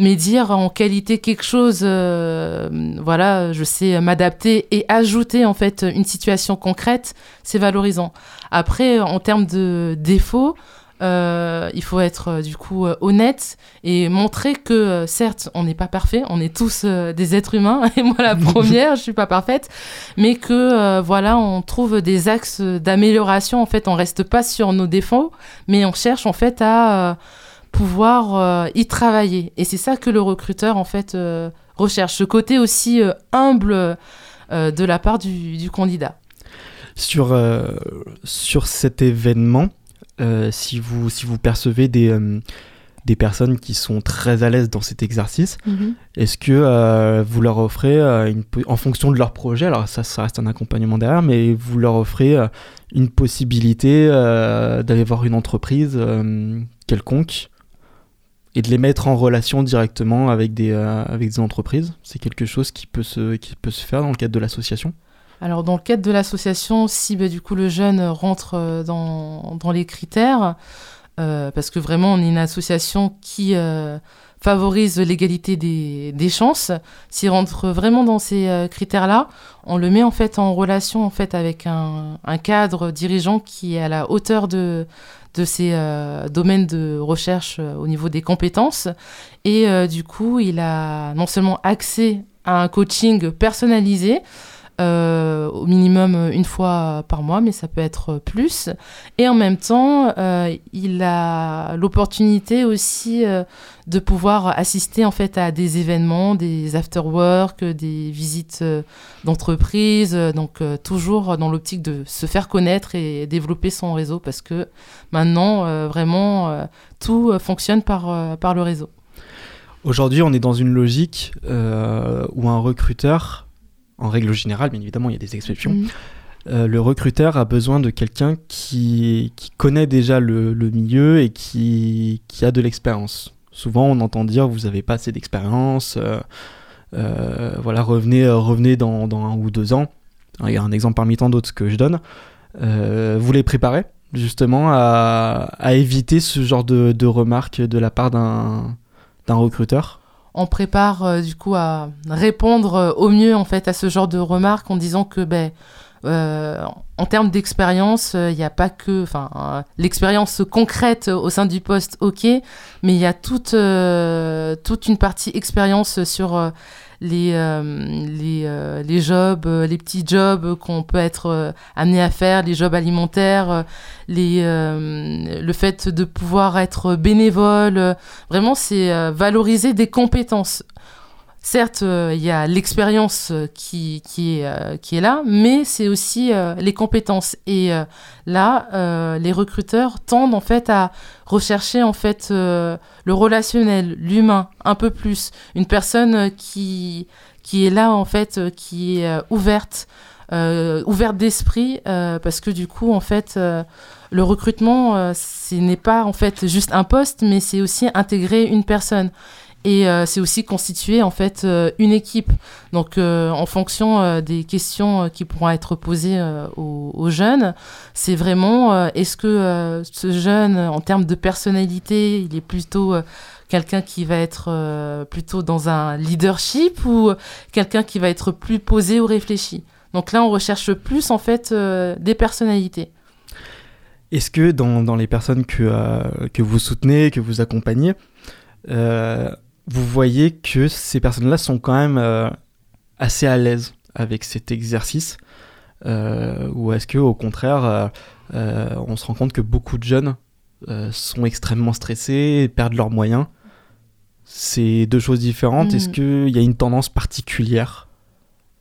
Mais dire en qualité quelque chose voilà je sais m'adapter et ajouter en fait une situation concrète c'est valorisant. Après en termes de défauts euh, il faut être euh, du coup euh, honnête et montrer que certes on n'est pas parfait, on est tous des êtres humains. Et moi la première, je suis pas parfaite, mais que voilà on trouve des axes d'amélioration. En fait, on reste pas sur nos défauts, mais on cherche en fait à pouvoir y travailler. Et c'est ça que le recruteur en fait recherche, ce côté aussi humble de la part du, du candidat. Sur, sur cet événement, euh, si, vous, si vous percevez des, euh, des personnes qui sont très à l'aise dans cet exercice, est-ce que euh, vous leur offrez, une, en fonction de leur projet, alors ça, ça reste un accompagnement derrière, mais vous leur offrez une possibilité d'aller voir une entreprise quelconque et de les mettre en relation directement avec des, avec des entreprises? C'est quelque chose qui peut, se, qui peut se faire dans le cadre de l'association? Alors, dans le cadre de l'association, si bah, du coup le jeune rentre euh, dans, les critères, euh, parce que vraiment on est une association qui euh, favorise l'égalité des, chances, s'il rentre vraiment dans ces critères-là, on le met en fait en relation en fait avec un, cadre dirigeant qui est à la hauteur de de ces euh, domaines de recherche au niveau des compétences. Et du coup il a non seulement accès à un coaching personnalisé euh, au minimum une fois par mois, mais ça peut être plus. Et en même temps, euh, il a l'opportunité aussi euh, de pouvoir assister en fait à des événements, des after-work, des visites d'entreprise, donc toujours dans l'optique de se faire connaître et développer son réseau parce que maintenant, vraiment, tout fonctionne par, par le réseau. Aujourd'hui, on est dans une logique où un recruteur, en règle générale, bien évidemment, il y a des exceptions, Mhm. euh, le recruteur a besoin de quelqu'un qui, qui connaît déjà le, le milieu et qui, qui a de l'expérience. Souvent, on entend dire vous n'avez pas assez d'expérience, euh, euh, voilà, revenez, revenez dans, dans un ou deux ans. Il y a un exemple parmi tant d'autres que je donne. Vous les préparez justement à, à éviter ce genre de, de remarques de la part d'un recruteur? On prépare euh, du coup à répondre euh, au mieux en fait à ce genre de remarques en disant que ben euh, en termes d'expérience, il n'y a pas que, enfin, l'expérience concrète au sein du poste, ok, mais il y a toute une partie expérience sur les euh, les euh, les jobs, euh, les petits jobs qu'on peut être amené à faire, les jobs alimentaires, les le fait de pouvoir être bénévole, Vraiment, c'est valoriser des compétences. Certes, euh, il y a l'expérience euh, qui, qui, est, euh, qui est là, mais c'est aussi les compétences. Et là, les recruteurs tendent en fait à rechercher en fait le relationnel, l'humain, un peu plus. Une personne qui, qui est là en fait, qui est ouverte, ouverte d'esprit, parce que du coup, en fait, le recrutement, ce n'est pas en fait juste un poste, mais c'est aussi intégrer une personne. Et euh, c'est aussi constituer en fait euh, une équipe. Donc euh, en fonction des questions qui pourront être posées aux, jeunes, c'est vraiment est-ce que ce jeune, en termes de personnalité, il est plutôt quelqu'un qui va être plutôt dans un leadership ou quelqu'un qui va être plus posé ou réfléchi? Donc là, on recherche plus en fait des personnalités. Est-ce que dans, les personnes que, que vous soutenez, que vous accompagnez, vous voyez que ces personnes-là sont quand même euh, assez à l'aise avec cet exercice euh, Ou est-ce que au contraire, euh, on se rend compte que beaucoup de jeunes sont extrêmement stressés, perdent leurs moyens? C'est deux choses différentes. Est-ce qu'il y a une tendance particulière?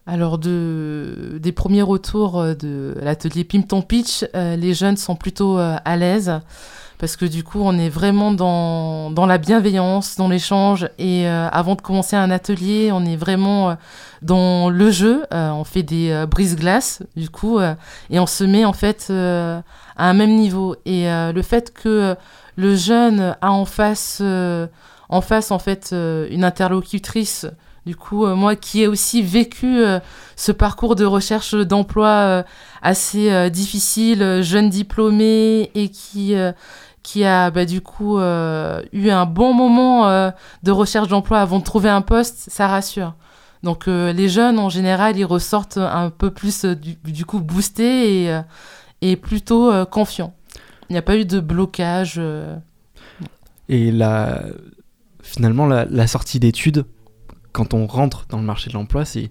Alors, de, des premiers retours de l'atelier Pimp Ton Pitch, les jeunes sont plutôt à l'aise parce que du coup, on est vraiment dans, dans la bienveillance, dans l'échange. Et euh, avant de commencer un atelier, on est vraiment euh, dans le jeu. Euh, on fait des brises-glaces, du coup, et on se met en fait à un même niveau. Et le fait que le jeune a en face, en face en fait, une interlocutrice du coup, moi qui ai aussi vécu ce parcours de recherche d'emploi assez difficile, jeune diplômé et qui, qui a bah, du coup euh, eu un bon moment euh, de recherche d'emploi avant de trouver un poste, ça rassure. Donc euh, les jeunes en général, ils ressortent un peu plus du, coup boostés et, plutôt confiants. Il n'y a pas eu de blocage. Et la, finalement, la, la sortie d'études, quand on rentre dans le marché de l'emploi, c'est,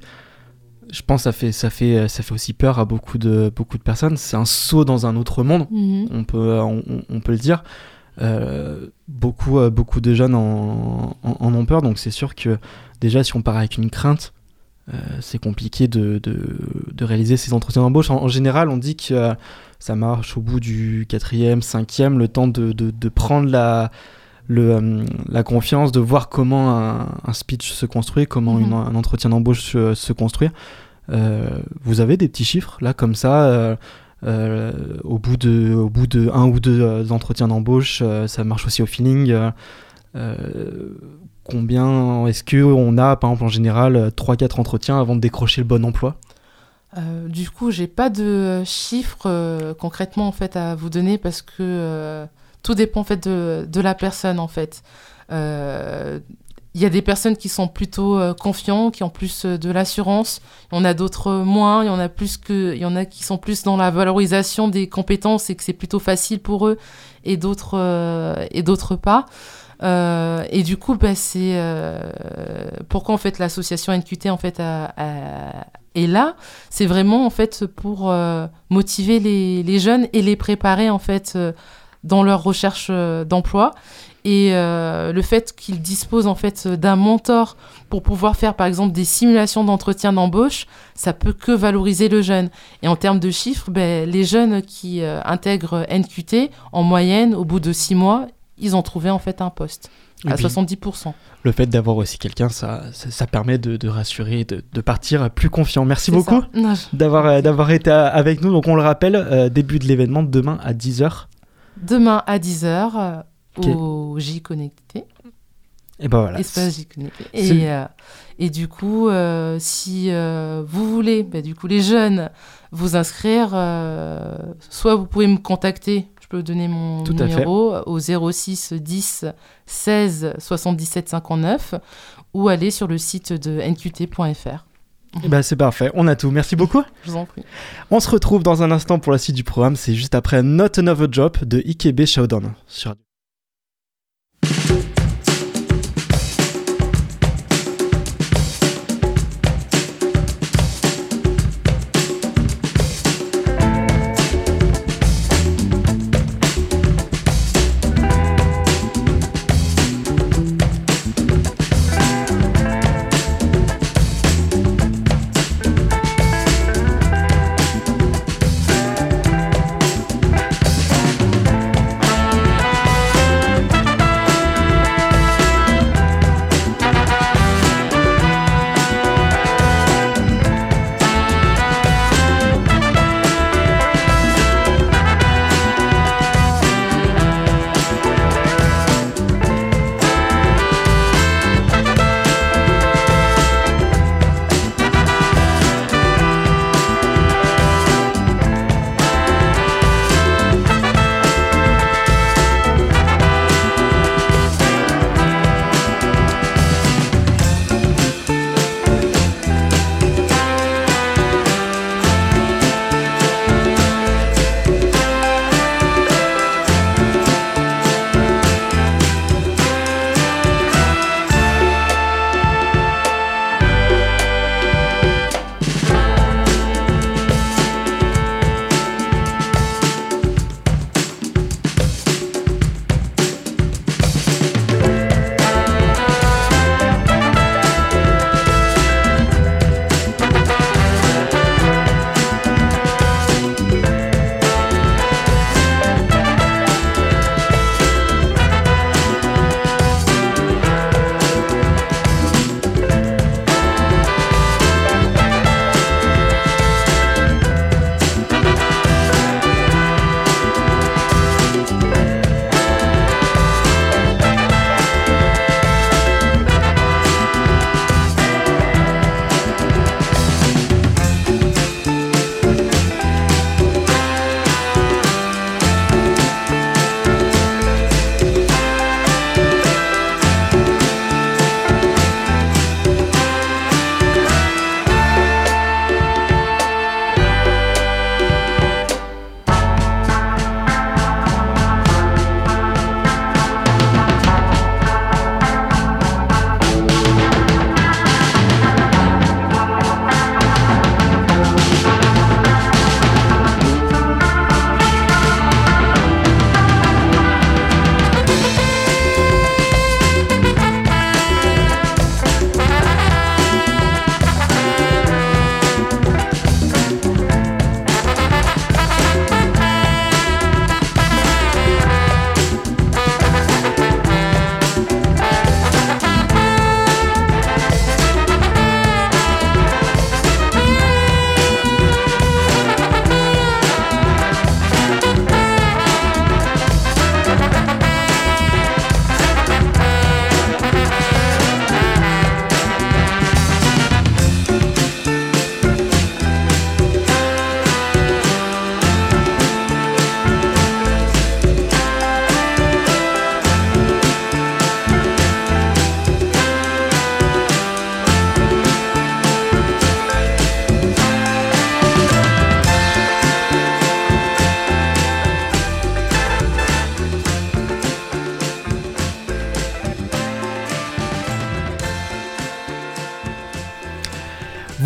je pense, que ça fait, ça fait, ça fait aussi peur à beaucoup de, beaucoup de personnes. C'est un saut dans un autre monde. on peut, on, on peut le dire. Euh, beaucoup, euh, beaucoup de jeunes en, en- en ont peur, donc c'est sûr que déjà, si on part avec une crainte, euh, c'est compliqué de, de, de réaliser ces entretiens d'embauche. En, en général, on dit que euh, ça marche au bout du quatrième, cinquième, le temps de, de, de prendre la, le, euh, la confiance, de voir comment un, un speech se construit, comment Mhm. une- un entretien d'embauche se, se construit. Euh, vous avez des petits chiffres là comme ça euh, au bout de au bout de un ou deux entretiens d'embauche ça marche aussi au feeling combien est-ce que on a par exemple en général 3-4 entretiens avant de décrocher le bon emploi? Euh, du coup, j'ai pas de chiffres euh, concrètement en fait à vous donner parce que tout dépend en fait de, de la personne en fait. Euh, Il y a des personnes qui sont plutôt euh, confiants, qui ont plus euh, de l'assurance. Il y en a d'autres moins. Il y en a plus que, il y en a qui sont plus dans la valorisation des compétences et que c'est plutôt facile pour eux, et d'autres euh, et d'autres pas. Et du coup, bah, c'est pourquoi en fait l'association NQT en fait est là? C'est vraiment en fait pour motiver les, les jeunes et les préparer en fait dans leur recherche euh, d'emploi. Et euh, le fait qu'ils disposent en fait d'un mentor pour pouvoir faire par exemple des simulations d'entretien d'embauche, ça peut que valoriser le jeune. Et en termes de chiffres, ben, les jeunes qui euh, intègrent NQT, en moyenne, au bout de six mois, ils ont trouvé en fait un poste à puis, 70%. le fait d'avoir aussi quelqu'un ça, ça, ça permet de, de rassurer de, de partir plus confiant merci beaucoup d'avoir d'avoir été avec nous donc on le rappelle euh, début de l'événement demain à 10h Demain à 10h Ok. au J Connecté. et ben voilà Espace J Connecté. Et, euh, et du coup, euh, si euh, vous voulez, bah, du coup, les jeunes, vous inscrire, euh, soit vous pouvez me contacter, je peux vous donner mon Tout numéro au 06 10 16 77 59 ou aller sur le site de nqt.fr. Eh ben, c'est parfait on a tout merci beaucoup Je vous en prie. On se retrouve dans un instant pour la suite du programme, c'est juste après Not Another Job de Ikebe Showdown. Sur...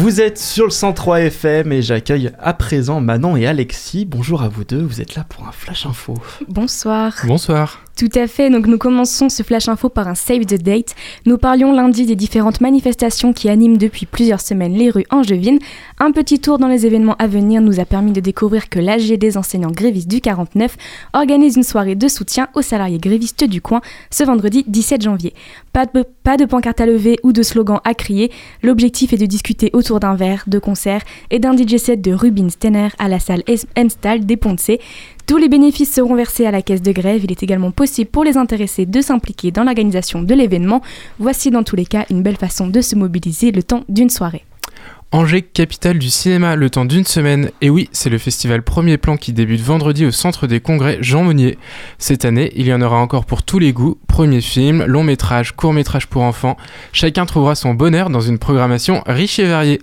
Vous êtes sur le 103 FM et j'accueille à présent Manon et Alexis. Bonjour à vous deux, vous êtes là pour un flash info. Bonsoir. Bonsoir. Tout à fait, donc nous commençons ce flash info par un save the date. Nous parlions lundi des différentes manifestations qui animent depuis plusieurs semaines les rues angevines. Un petit tour dans les événements à venir nous a permis de découvrir que l'AG des enseignants grévistes du 49 organise une soirée de soutien aux salariés grévistes du coin ce vendredi 17 janvier. Pas de, pancarte à lever ou de slogan à crier, l'objectif est de discuter autour d'un verre, de concert et d'un DJ set de Rubin Stenner à la salle M-Stall des Ponts tous les bénéfices seront versés à la caisse de grève. Il est également possible pour les intéressés de s'impliquer dans l'organisation de l'événement. Voici dans tous les cas une belle façon de se mobiliser le temps d'une soirée. Angers, capitale du cinéma, le temps d'une semaine. Et oui, c'est le festival Premier Plan qui débute vendredi au centre des congrès Jean Monnier. Cette année, il y en aura encore pour tous les goûts. Premier film, long métrage, court métrage pour enfants. Chacun trouvera son bonheur dans une programmation riche et variée.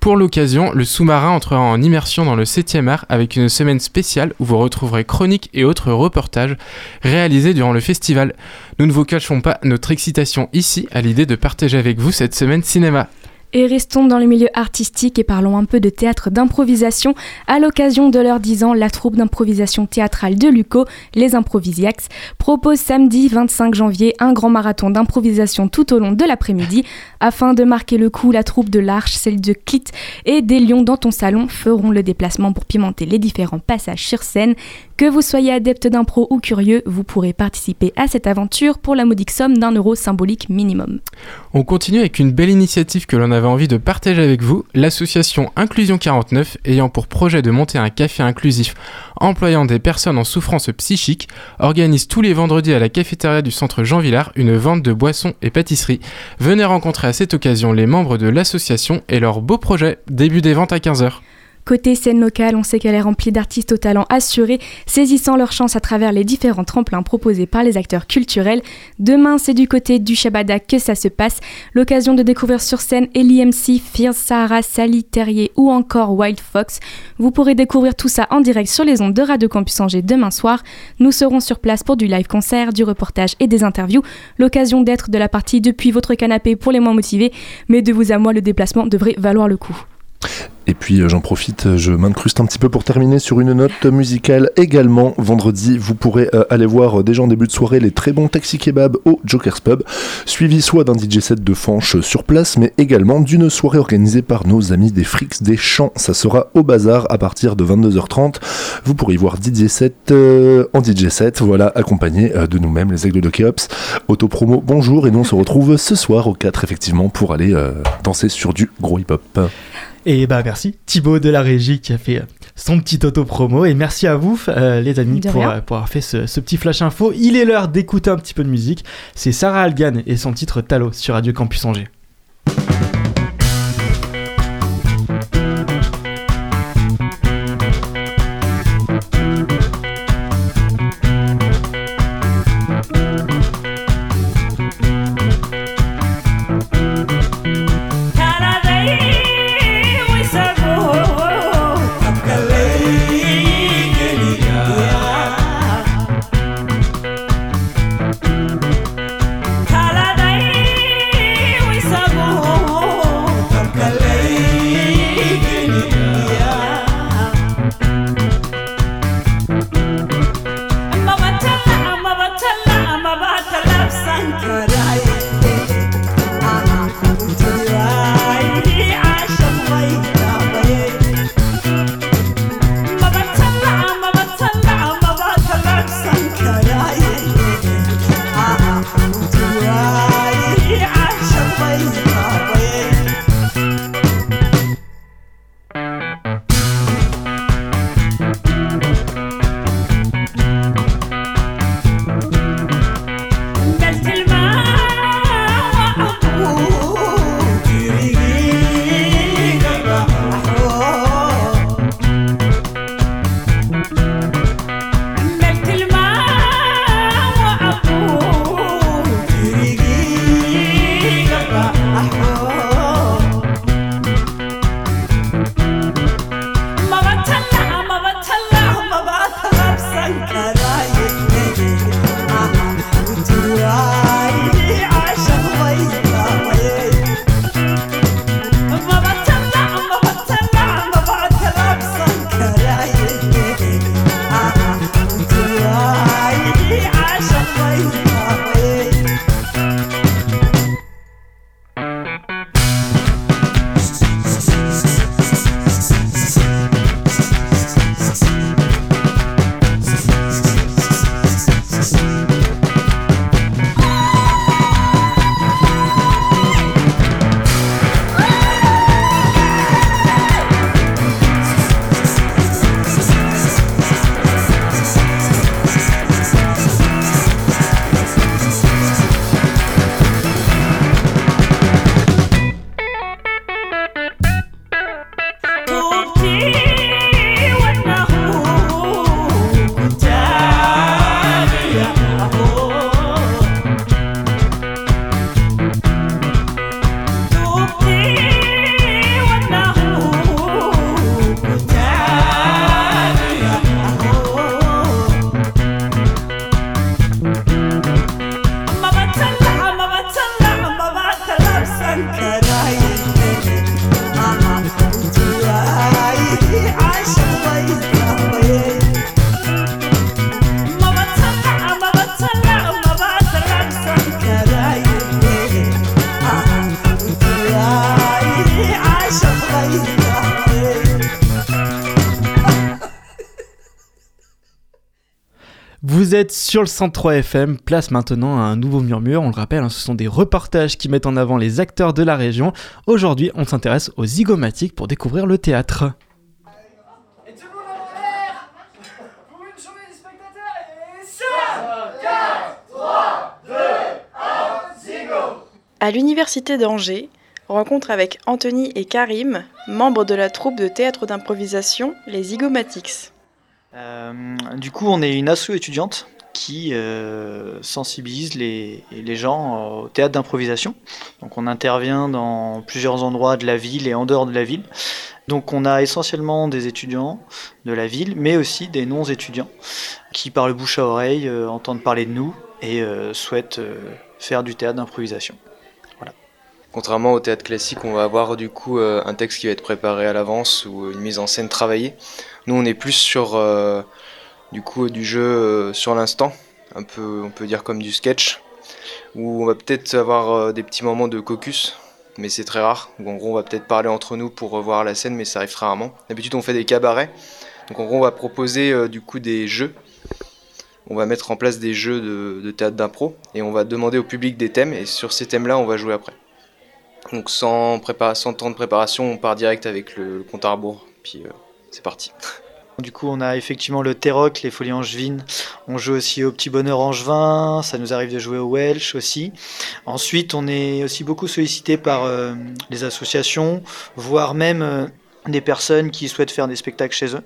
Pour l'occasion, le sous-marin entrera en immersion dans le 7e art avec une semaine spéciale où vous retrouverez chroniques et autres reportages réalisés durant le festival. Nous ne vous cachons pas notre excitation ici à l'idée de partager avec vous cette semaine cinéma. Et restons dans le milieu artistique et parlons un peu de théâtre d'improvisation. À l'occasion de leur 10 ans, la troupe d'improvisation théâtrale de Luco, les Improvisiacs, propose samedi 25 janvier un grand marathon d'improvisation tout au long de l'après-midi. Afin de marquer le coup, la troupe de l'Arche, celle de Clit et des Lions dans ton salon feront le déplacement pour pimenter les différents passages sur scène. Que vous soyez adepte d'impro ou curieux, vous pourrez participer à cette aventure pour la modique somme d'un euro symbolique minimum. On continue avec une belle initiative que l'on avait envie de partager avec vous, l'association Inclusion 49 ayant pour projet de monter un café inclusif employant des personnes en souffrance psychique, organise tous les vendredis à la cafétéria du centre Jean Villard une vente de boissons et pâtisseries. Venez rencontrer à cette occasion les membres de l'association et leur beau projet, début des ventes à 15h. Côté scène locale, on sait qu'elle est remplie d'artistes au talent assuré, saisissant leur chance à travers les différents tremplins proposés par les acteurs culturels. Demain, c'est du côté du Shabada que ça se passe. L'occasion de découvrir sur scène Ellie MC, Fierce Sahara, Sally Terrier ou encore Wild Fox. Vous pourrez découvrir tout ça en direct sur les ondes de Radio Campus Angers demain soir. Nous serons sur place pour du live concert, du reportage et des interviews. L'occasion d'être de la partie depuis votre canapé pour les moins motivés, mais de vous à moi, le déplacement devrait valoir le coup. Et puis euh, j'en profite, euh, je m'incruste un petit peu pour terminer sur une note musicale également. Vendredi, vous pourrez euh, aller voir déjà en début de soirée les très bons taxi kebab au Joker's Pub, suivi soit d'un DJ set de Fanche sur place, mais également d'une soirée organisée par nos amis des Frics des Champs. Ça sera au bazar à partir de 22h30. Vous pourrez voir DJ set en DJ set, voilà, accompagné de nous-mêmes, les aigles de Keops. Autopromo, bonjour, et nous on se retrouve ce soir au 4 effectivement pour aller danser sur du gros hip-hop. Et bah merci Thibaut de la régie qui a fait euh, son petit auto-promo et merci à vous euh, les amis pour, euh, pour, avoir fait ce, ce, petit flash info. Il est l'heure d'écouter un petit peu de musique. C'est Sarah Algan et son titre Talo sur Radio Campus Angers. Sur le 103 FM, place maintenant à un nouveau murmure. On le rappelle, hein, ce sont des reportages qui mettent en avant les acteurs de la région. Aujourd'hui, on s'intéresse aux zygomatiques pour découvrir le théâtre. À l'université d'Angers, rencontre avec Anthony et Karim, membres de la troupe de théâtre d'improvisation Les Zygomatics. Euh, du coup, on est une asso étudiante qui euh, sensibilise les, gens au théâtre d'improvisation. Donc on intervient dans plusieurs endroits de la ville et en dehors de la ville. Donc on a essentiellement des étudiants de la ville, mais aussi des non-étudiants qui, par le bouche à oreille, euh, entendent parler de nous et souhaitent faire du théâtre d'improvisation. Contrairement au théâtre classique, on va avoir du coup euh, un texte qui va être préparé à l'avance ou une mise en scène travaillée. Nous, on est plus sur euh, du coup du jeu euh, sur l'instant, un peu, on peut dire comme du sketch, où on va peut-être avoir des petits moments de caucus, mais c'est très rare. en gros, on va peut-être parler entre nous pour revoir la scène, mais ça arrive très rarement. D'habitude, on fait des cabarets, donc en gros, on va proposer du coup des jeux. On va mettre en place des jeux de, théâtre d'impro et on va demander au public des thèmes et sur ces thèmes-là, on va jouer après. Donc sans, temps de préparation, on part direct avec le, compte à rebours, puis euh, c'est parti. Du coup, on a effectivement le Terroc, les Folies Angevines. On joue aussi au Petit Bonheur Angevin. Ça nous arrive de jouer au Welsh aussi. Ensuite, on est aussi beaucoup sollicité par euh, les associations, voire même euh, des personnes qui souhaitent faire des spectacles chez eux.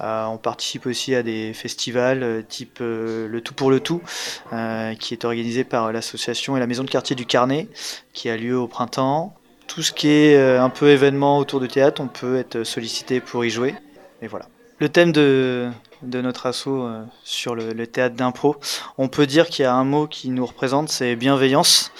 Euh, on participe aussi à des festivals type Le Tout pour le Tout, qui est organisé par l'association et la maison de quartier du Carnet, qui a lieu au printemps. Tout ce qui est un peu événement autour du théâtre, on peut être sollicité pour y jouer. Et voilà. Le thème de, notre assaut sur le, théâtre d'impro, on peut dire qu'il y a un mot qui nous représente, c'est bienveillance.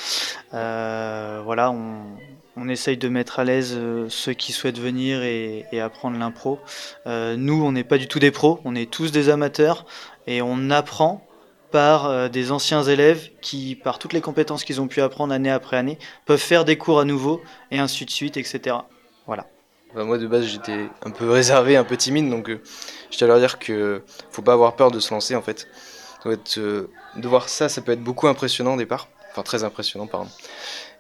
voilà, on, essaye de mettre à l'aise euh, ceux qui souhaitent venir et, apprendre l'impro. Euh, nous, on n'est pas du tout des pros, on est tous des amateurs et on apprend par euh, des anciens élèves qui, par toutes les compétences qu'ils ont pu apprendre année après année, peuvent faire des cours à nouveau et ainsi de suite, etc. Voilà. Moi de base j'étais un peu réservé, un peu timide, donc je tiens leur dire que faut pas avoir peur de se lancer en fait. de voir ça, ça peut être beaucoup impressionnant au départ, enfin très impressionnant pardon.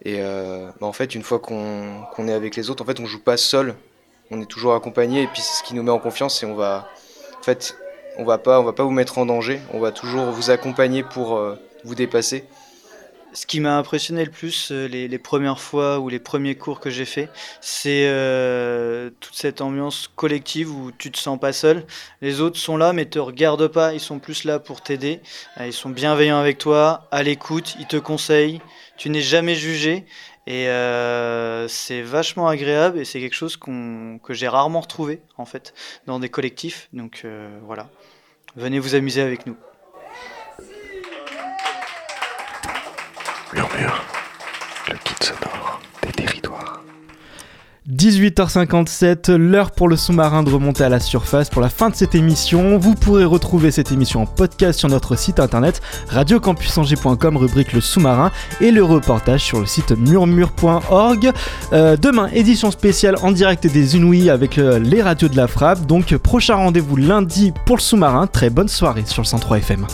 Et euh, bah, en fait, une fois qu'on est avec les autres, en fait, on joue pas seul. On est toujours accompagné. Et puis, c'est ce qui nous met en confiance. Et on va, en fait, on va pas, on va pas vous mettre en danger. On va toujours vous accompagner pour euh, vous dépasser. Ce qui m'a impressionné le plus euh, les, premières fois ou les premiers cours que j'ai fait, c'est toute cette ambiance collective où tu te sens pas seul. Les autres sont là mais te regardent pas, ils sont plus là pour t'aider. Ils sont bienveillants avec toi, à l'écoute, ils te conseillent tu n'es jamais jugé. Et euh, c'est vachement agréable et c'est quelque chose que j'ai rarement retrouvé en fait dans des collectifs. Donc euh, voilà, venez vous amuser avec nous. Murmure, le kit sonore des territoires. 18h57, l'heure pour le sous-marin de remonter à la surface pour la fin de cette émission. Vous pourrez retrouver cette émission en podcast sur notre site internet radiocampusangers.com, rubrique le sous-marin, et le reportage sur le site murmure.org. Euh, demain, édition spéciale en direct des Inouïs avec euh, les radios de la frappe. Donc, prochain rendez-vous lundi pour le sous-marin. Très bonne soirée sur le 103 FM.